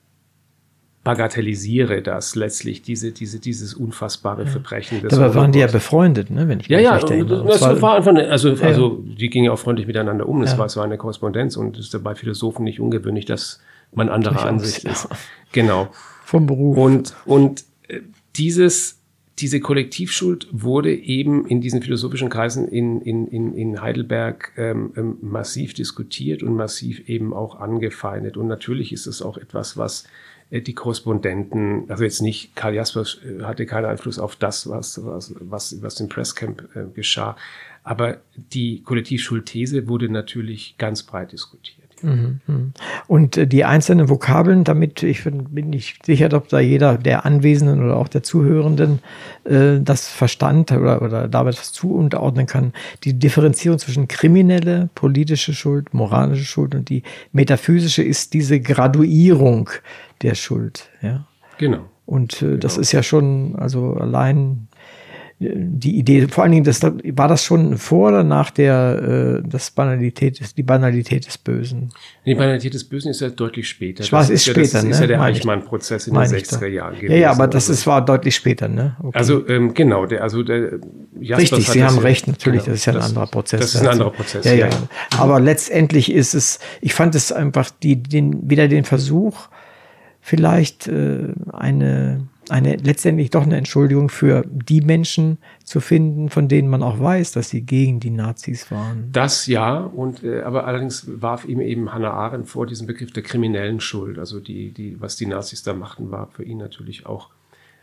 bagatellisiere das letztlich, diese, diese, dieses unfassbare Verbrechen. Des Dabei waren die ja befreundet, ne, wenn ich mich ja, recht ja, erinnere. Das, das war einfach, also, ja. also die gingen auch freundlich miteinander um, das ja. war, es war eine Korrespondenz und es ist bei Philosophen nicht ungewöhnlich, dass man anderer Ansicht ist. Genau. Vom Beruf. Und, und äh, dieses diese Kollektivschuld wurde eben in diesen philosophischen Kreisen in, in, in, in Heidelberg ähm, ähm, massiv diskutiert und massiv eben auch angefeindet. Und natürlich ist es auch etwas, was äh, die Korrespondenten, also jetzt nicht, Karl Jaspers äh, hatte keinen Einfluss auf das, was, was, was, was im Presscamp äh, geschah. Aber die Kollektivschuldthese wurde natürlich ganz breit diskutiert. Mhm, mhm. Und äh, die einzelnen Vokabeln, damit ich bin nicht sicher, ob da jeder der Anwesenden oder auch der Zuhörenden äh, das verstand oder, oder damit was zuunterordnen kann. Die Differenzierung zwischen kriminelle, politische Schuld, moralische Schuld und die metaphysische ist diese Graduierung der Schuld. Ja? Genau. Und äh, das genau. ist ja schon, also allein die Idee, vor allen Dingen, das, war das schon vor oder nach der äh, das Banalität, die Banalität des Bösen? Die Banalität des Bösen ist ja deutlich später. Das ist, ist später, ja, das ne? ist ja der Eichmann-Prozess in den 60er Jahren gewesen. Ja, ja, aber das also ist, war deutlich später, ne? Okay. Also ähm, genau, der, also der Jaspers Richtig, Sie haben recht, natürlich, genau, das ist ja ein das, anderer Prozess. Das ist ein anderer Prozess. Ja, ja. ja. Aber letztendlich ist es, ich fand es einfach die, den, wieder den Versuch, vielleicht äh, eine eine letztendlich doch eine Entschuldigung für die Menschen zu finden, von denen man auch weiß, dass sie gegen die Nazis waren. Das ja, und äh, aber allerdings warf ihm eben Hannah Arendt vor diesen Begriff der kriminellen Schuld. Also die, die, was die Nazis da machten, war für ihn natürlich auch,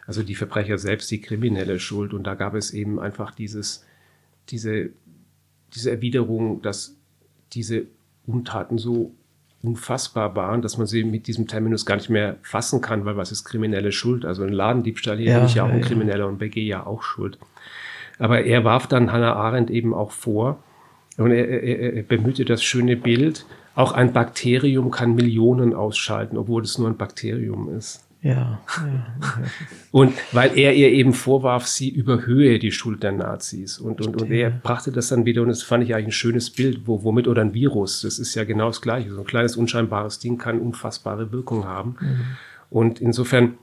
also die Verbrecher selbst die kriminelle Schuld. Und da gab es eben einfach dieses, diese, diese Erwiderung, dass diese Untaten so unfassbar waren, dass man sie mit diesem Terminus gar nicht mehr fassen kann, weil was ist kriminelle Schuld? Also ein Ladendiebstahl hier ja, bin ich ja auch ein Krimineller und BG ja auch schuld. Aber er warf dann Hannah Arendt eben auch vor und er, er, er bemühte das schöne Bild, auch ein Bakterium kann Millionen ausschalten, obwohl es nur ein Bakterium ist. Ja, ja, Und weil er ihr eben vorwarf, sie überhöhe die Schuld der Nazis. Und, und, und er brachte das dann wieder, und das fand ich eigentlich ein schönes Bild, wo, womit oder ein Virus, das ist ja genau das Gleiche. So ein kleines, unscheinbares Ding kann unfassbare Wirkung haben. Mhm. Und insofern,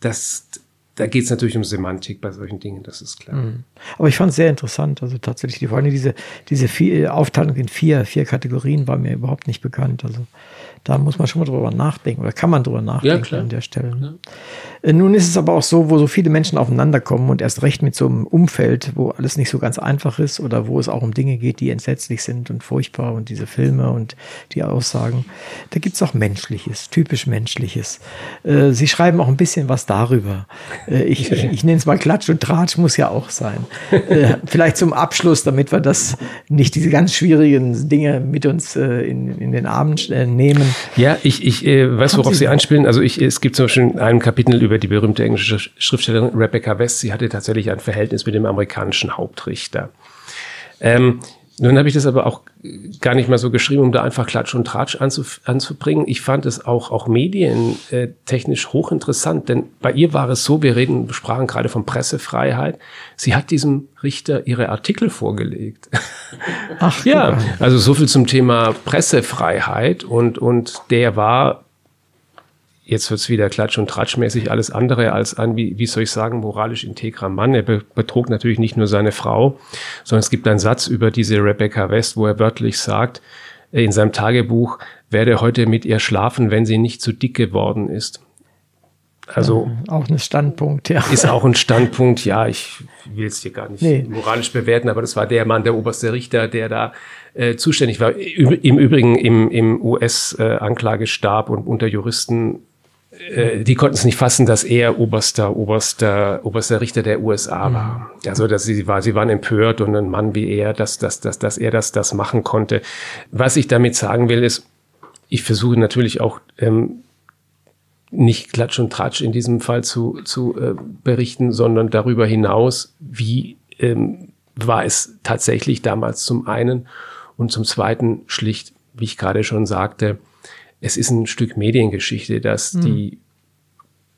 das, da geht es natürlich um Semantik bei solchen Dingen, das ist klar. Mhm. Aber ich fand es sehr interessant. Also tatsächlich, vor allem diese, diese vier, Aufteilung in vier, vier Kategorien war mir überhaupt nicht bekannt. Also da muss man schon mal drüber nachdenken oder kann man drüber nachdenken ja, an der Stelle. Ne? Äh, nun ist es aber auch so, wo so viele Menschen aufeinander kommen und erst recht mit so einem Umfeld, wo alles nicht so ganz einfach ist oder wo es auch um Dinge geht, die entsetzlich sind und furchtbar und diese Filme und die Aussagen, da gibt es auch Menschliches, typisch Menschliches. Äh, Sie schreiben auch ein bisschen was darüber. Äh, ich, ich nenne es mal Klatsch und Tratsch muss ja auch sein. Vielleicht zum Abschluss, damit wir das nicht diese ganz schwierigen Dinge mit uns in, in den Abend nehmen. Ja, ich, ich äh, weiß, worauf Sie, Sie anspielen. Also ich, es gibt zum Beispiel ein Kapitel über die berühmte englische Schriftstellerin Rebecca West. Sie hatte tatsächlich ein Verhältnis mit dem amerikanischen Hauptrichter. Ähm, nun habe ich das aber auch gar nicht mal so geschrieben, um da einfach Klatsch und Tratsch anzuf anzubringen. Ich fand es auch, auch medientechnisch äh, hochinteressant, denn bei ihr war es so, wir reden, sprachen gerade von Pressefreiheit. Sie hat diesem Richter ihre Artikel vorgelegt. Ach ja, also so viel zum Thema Pressefreiheit und, und der war jetzt wird's wieder klatsch- und tratschmäßig alles andere als ein, wie, wie soll ich sagen, moralisch integrer Mann. Er be betrug natürlich nicht nur seine Frau, sondern es gibt einen Satz über diese Rebecca West, wo er wörtlich sagt, äh, in seinem Tagebuch, werde heute mit ihr schlafen, wenn sie nicht zu dick geworden ist. Also ja, auch ein Standpunkt, ja. Ist auch ein Standpunkt, ja. Ich will es hier gar nicht nee. moralisch bewerten, aber das war der Mann, der oberste Richter, der da äh, zuständig war. Im Übrigen im, im US-Anklagestab und unter Juristen äh, die konnten es nicht fassen, dass er oberster, oberster, oberster Richter der USA mhm. war. Also, dass sie war, sie waren empört und ein Mann wie er, dass, dass, dass, dass er das, das machen konnte. Was ich damit sagen will, ist, ich versuche natürlich auch, ähm, nicht Klatsch und Tratsch in diesem Fall zu, zu äh, berichten, sondern darüber hinaus, wie ähm, war es tatsächlich damals zum einen und zum zweiten schlicht, wie ich gerade schon sagte, es ist ein Stück Mediengeschichte, dass mhm. die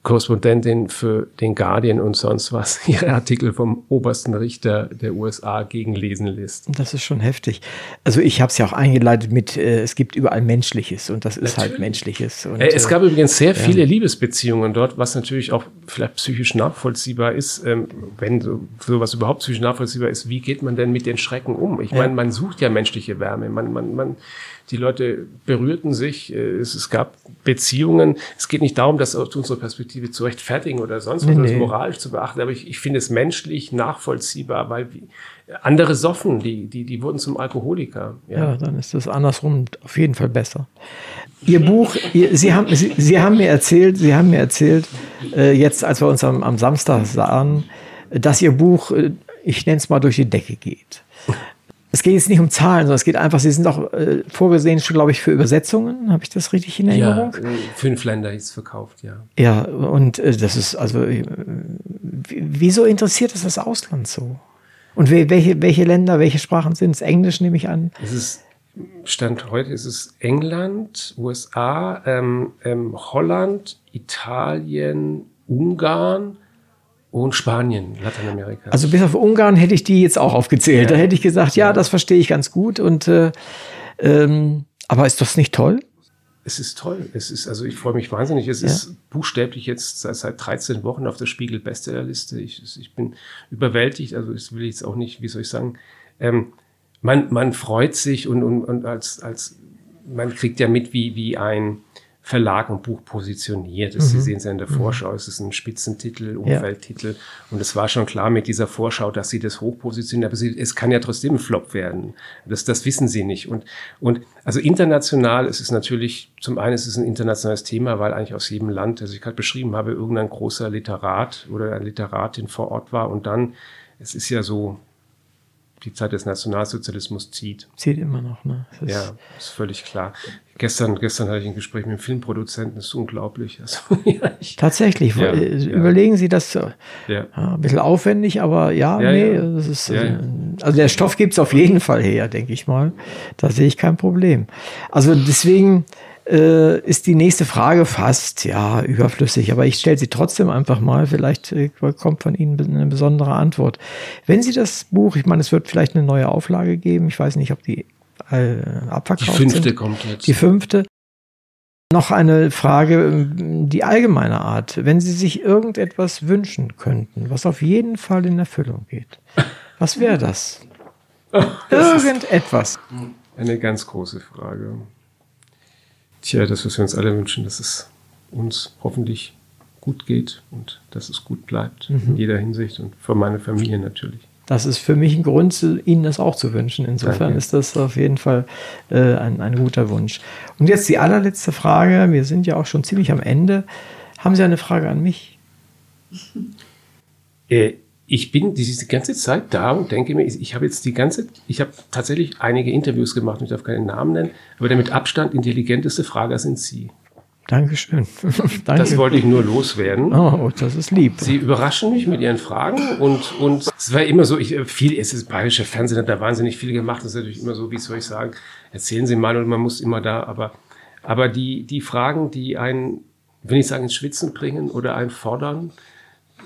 Korrespondentin für den Guardian und sonst was ihre Artikel vom obersten Richter der USA gegenlesen lässt. Das ist schon heftig. Also ich habe es ja auch eingeleitet mit, äh, es gibt überall Menschliches und das ist halt natürlich. Menschliches. Und, äh, es gab äh, übrigens sehr viele ja. Liebesbeziehungen dort, was natürlich auch vielleicht psychisch nachvollziehbar ist, ähm, wenn so, sowas überhaupt psychisch nachvollziehbar ist. Wie geht man denn mit den Schrecken um? Ich ja. meine, man sucht ja menschliche Wärme, man, man, man die Leute berührten sich, äh, es, es, gab Beziehungen. Es geht nicht darum, das aus unserer Perspektive zu rechtfertigen oder sonst was, nee, nee. moralisch zu beachten, aber ich, ich finde es menschlich nachvollziehbar, weil andere soffen, die, die, die wurden zum Alkoholiker. Ja. ja, dann ist das andersrum auf jeden Fall besser. Ihr Buch, ihr, Sie, haben, Sie, Sie haben mir erzählt, Sie haben mir erzählt, äh, jetzt als wir uns am, am Samstag sahen, dass Ihr Buch, äh, ich nenne es mal, durch die Decke geht es geht jetzt nicht um Zahlen, sondern es geht einfach, sie sind auch äh, vorgesehen, schon, glaube ich, für Übersetzungen. Habe ich das richtig in Erinnerung? Ja, fünf Länder ist verkauft, ja. Ja, und äh, das ist, also, äh, wieso interessiert es das Ausland so? Und welche, welche Länder, welche Sprachen sind es? Englisch nehme ich an. Es ist, Stand heute ist es England, USA, ähm, ähm, Holland, Italien, Ungarn, und Spanien, Lateinamerika. Also bis auf Ungarn hätte ich die jetzt auch aufgezählt. Ja. Da hätte ich gesagt, ja, das verstehe ich ganz gut. Und äh, ähm, aber ist das nicht toll? Es ist toll. Es ist, also ich freue mich wahnsinnig. Es ja. ist buchstäblich jetzt seit, seit 13 Wochen auf der Spiegel Bestsellerliste. Ich, ich bin überwältigt. Also ich will jetzt auch nicht, wie soll ich sagen, ähm, man, man freut sich und, und, und als, als man kriegt ja mit, wie, wie ein Verlag und Buch positioniert ist. Mhm. Sie sehen es ja in der mhm. Vorschau, es ist ein Spitzentitel, Umfeldtitel. Ja. Und es war schon klar mit dieser Vorschau, dass sie das hoch positionieren, aber sie, es kann ja trotzdem ein Flop werden. Das, das wissen sie nicht. Und, und also international ist es natürlich, zum einen ist es ein internationales Thema, weil eigentlich aus jedem Land, das ich gerade beschrieben habe, irgendein großer Literat oder eine Literatin vor Ort war. Und dann, es ist ja so, die Zeit des Nationalsozialismus zieht. Zieht immer noch, ne? Ist ja, ist völlig klar. Gestern, gestern hatte ich ein Gespräch mit einem Filmproduzenten, das ist unglaublich. Also, ja, ich, Tatsächlich, ja, überlegen ja. Sie das ja. ein bisschen aufwendig, aber ja, nee, das ist, äh, also der Stoff gibt es auf jeden Fall her, denke ich mal. Da sehe ich kein Problem. Also deswegen, äh, ist die nächste Frage fast ja überflüssig, aber ich stelle sie trotzdem einfach mal. Vielleicht äh, kommt von Ihnen eine besondere Antwort. Wenn Sie das Buch, ich meine, es wird vielleicht eine neue Auflage geben. Ich weiß nicht, ob die äh, abverkauft Die fünfte sind. kommt jetzt. Die fünfte. Noch eine Frage, ähm, die allgemeine Art. Wenn Sie sich irgendetwas wünschen könnten, was auf jeden Fall in Erfüllung geht, was wäre das? das Irgendetwas. Eine ganz große Frage. Tja, das, was wir uns alle wünschen, dass es uns hoffentlich gut geht und dass es gut bleibt mhm. in jeder Hinsicht und für meine Familie natürlich. Das ist für mich ein Grund, Ihnen das auch zu wünschen. Insofern Danke. ist das auf jeden Fall äh, ein, ein guter Wunsch. Und jetzt die allerletzte Frage. Wir sind ja auch schon ziemlich am Ende. Haben Sie eine Frage an mich? Äh, ich bin diese ganze Zeit da und denke mir, ich habe jetzt die ganze, ich habe tatsächlich einige Interviews gemacht, ich darf keinen Namen nennen, aber der mit Abstand intelligenteste Frager sind Sie. Dankeschön. Danke. Das wollte ich nur loswerden. Oh, das ist lieb. Sie überraschen mich mit Ihren Fragen und, und es war immer so, ich, viel, es ist bayerischer Fernsehen, hat da wahnsinnig viel gemacht. Das ist natürlich immer so, wie soll ich sagen, erzählen Sie mal und man muss immer da, aber, aber die, die Fragen, die einen, wenn ich sagen, ins Schwitzen bringen oder einen fordern,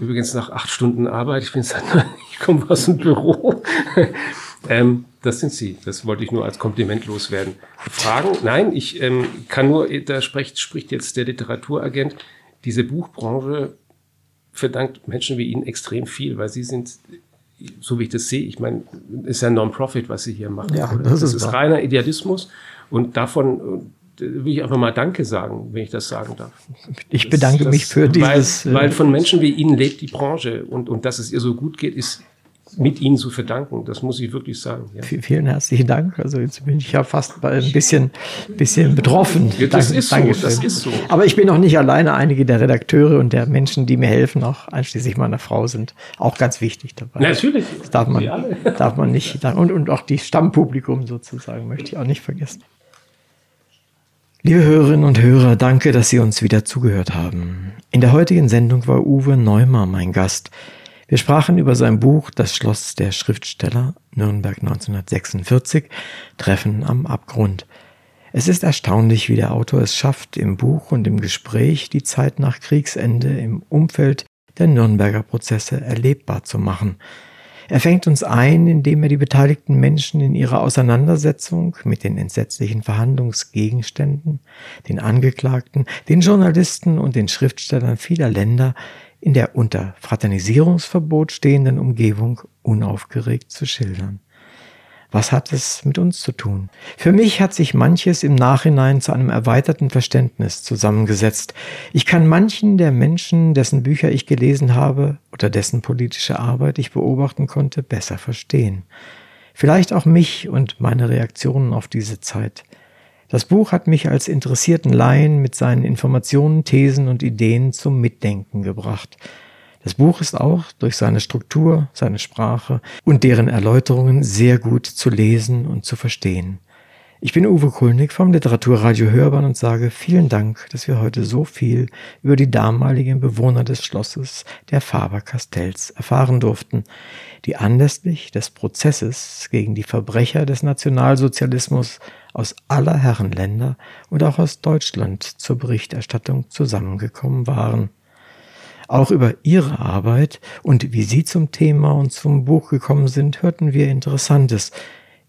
Übrigens nach acht Stunden Arbeit. Ich bin ich komme aus dem Büro. ähm, das sind Sie. Das wollte ich nur als Kompliment loswerden. Fragen? Nein, ich ähm, kann nur, da spricht, spricht jetzt der Literaturagent. Diese Buchbranche verdankt Menschen wie Ihnen extrem viel, weil Sie sind, so wie ich das sehe, ich meine, ist ja Non-Profit, was Sie hier machen. Ja, das, das ist, ist reiner Idealismus und davon will ich einfach mal Danke sagen, wenn ich das sagen darf. Ich bedanke das, mich für dieses. Weil, weil, von Menschen wie Ihnen lebt die Branche und, und dass es ihr so gut geht, ist mit Ihnen zu verdanken. Das muss ich wirklich sagen. Ja. Vielen herzlichen Dank. Also jetzt bin ich ja fast ein bisschen, bisschen betroffen. Ja, das, Dank, ist so, das ist so. Aber ich bin auch nicht alleine. Einige der Redakteure und der Menschen, die mir helfen, auch einschließlich meiner Frau, sind auch ganz wichtig dabei. Natürlich. Das darf man, darf man nicht. Und, und auch die Stammpublikum sozusagen möchte ich auch nicht vergessen. Liebe Hörerinnen und Hörer, danke, dass Sie uns wieder zugehört haben. In der heutigen Sendung war Uwe Neumann mein Gast. Wir sprachen über sein Buch Das Schloss der Schriftsteller, Nürnberg 1946, Treffen am Abgrund. Es ist erstaunlich, wie der Autor es schafft, im Buch und im Gespräch die Zeit nach Kriegsende im Umfeld der Nürnberger Prozesse erlebbar zu machen – er fängt uns ein, indem er die beteiligten Menschen in ihrer Auseinandersetzung mit den entsetzlichen Verhandlungsgegenständen, den Angeklagten, den Journalisten und den Schriftstellern vieler Länder in der unter Fraternisierungsverbot stehenden Umgebung unaufgeregt zu schildern. Was hat es mit uns zu tun? Für mich hat sich manches im Nachhinein zu einem erweiterten Verständnis zusammengesetzt. Ich kann manchen der Menschen, dessen Bücher ich gelesen habe oder dessen politische Arbeit ich beobachten konnte, besser verstehen. Vielleicht auch mich und meine Reaktionen auf diese Zeit. Das Buch hat mich als interessierten Laien mit seinen Informationen, Thesen und Ideen zum Mitdenken gebracht. Das Buch ist auch durch seine Struktur, seine Sprache und deren Erläuterungen sehr gut zu lesen und zu verstehen. Ich bin Uwe Kulnig vom Literaturradio Hörbahn und sage vielen Dank, dass wir heute so viel über die damaligen Bewohner des Schlosses der Faber-Castells erfahren durften, die anlässlich des Prozesses gegen die Verbrecher des Nationalsozialismus aus aller Herren Länder und auch aus Deutschland zur Berichterstattung zusammengekommen waren. Auch über ihre Arbeit und wie sie zum Thema und zum Buch gekommen sind, hörten wir Interessantes.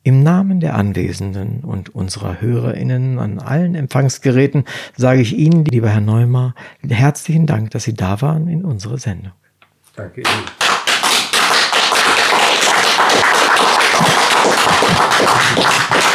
Im Namen der Anwesenden und unserer Hörerinnen an allen Empfangsgeräten sage ich Ihnen, lieber Herr Neumar, herzlichen Dank, dass Sie da waren in unserer Sendung. Danke Ihnen. Hat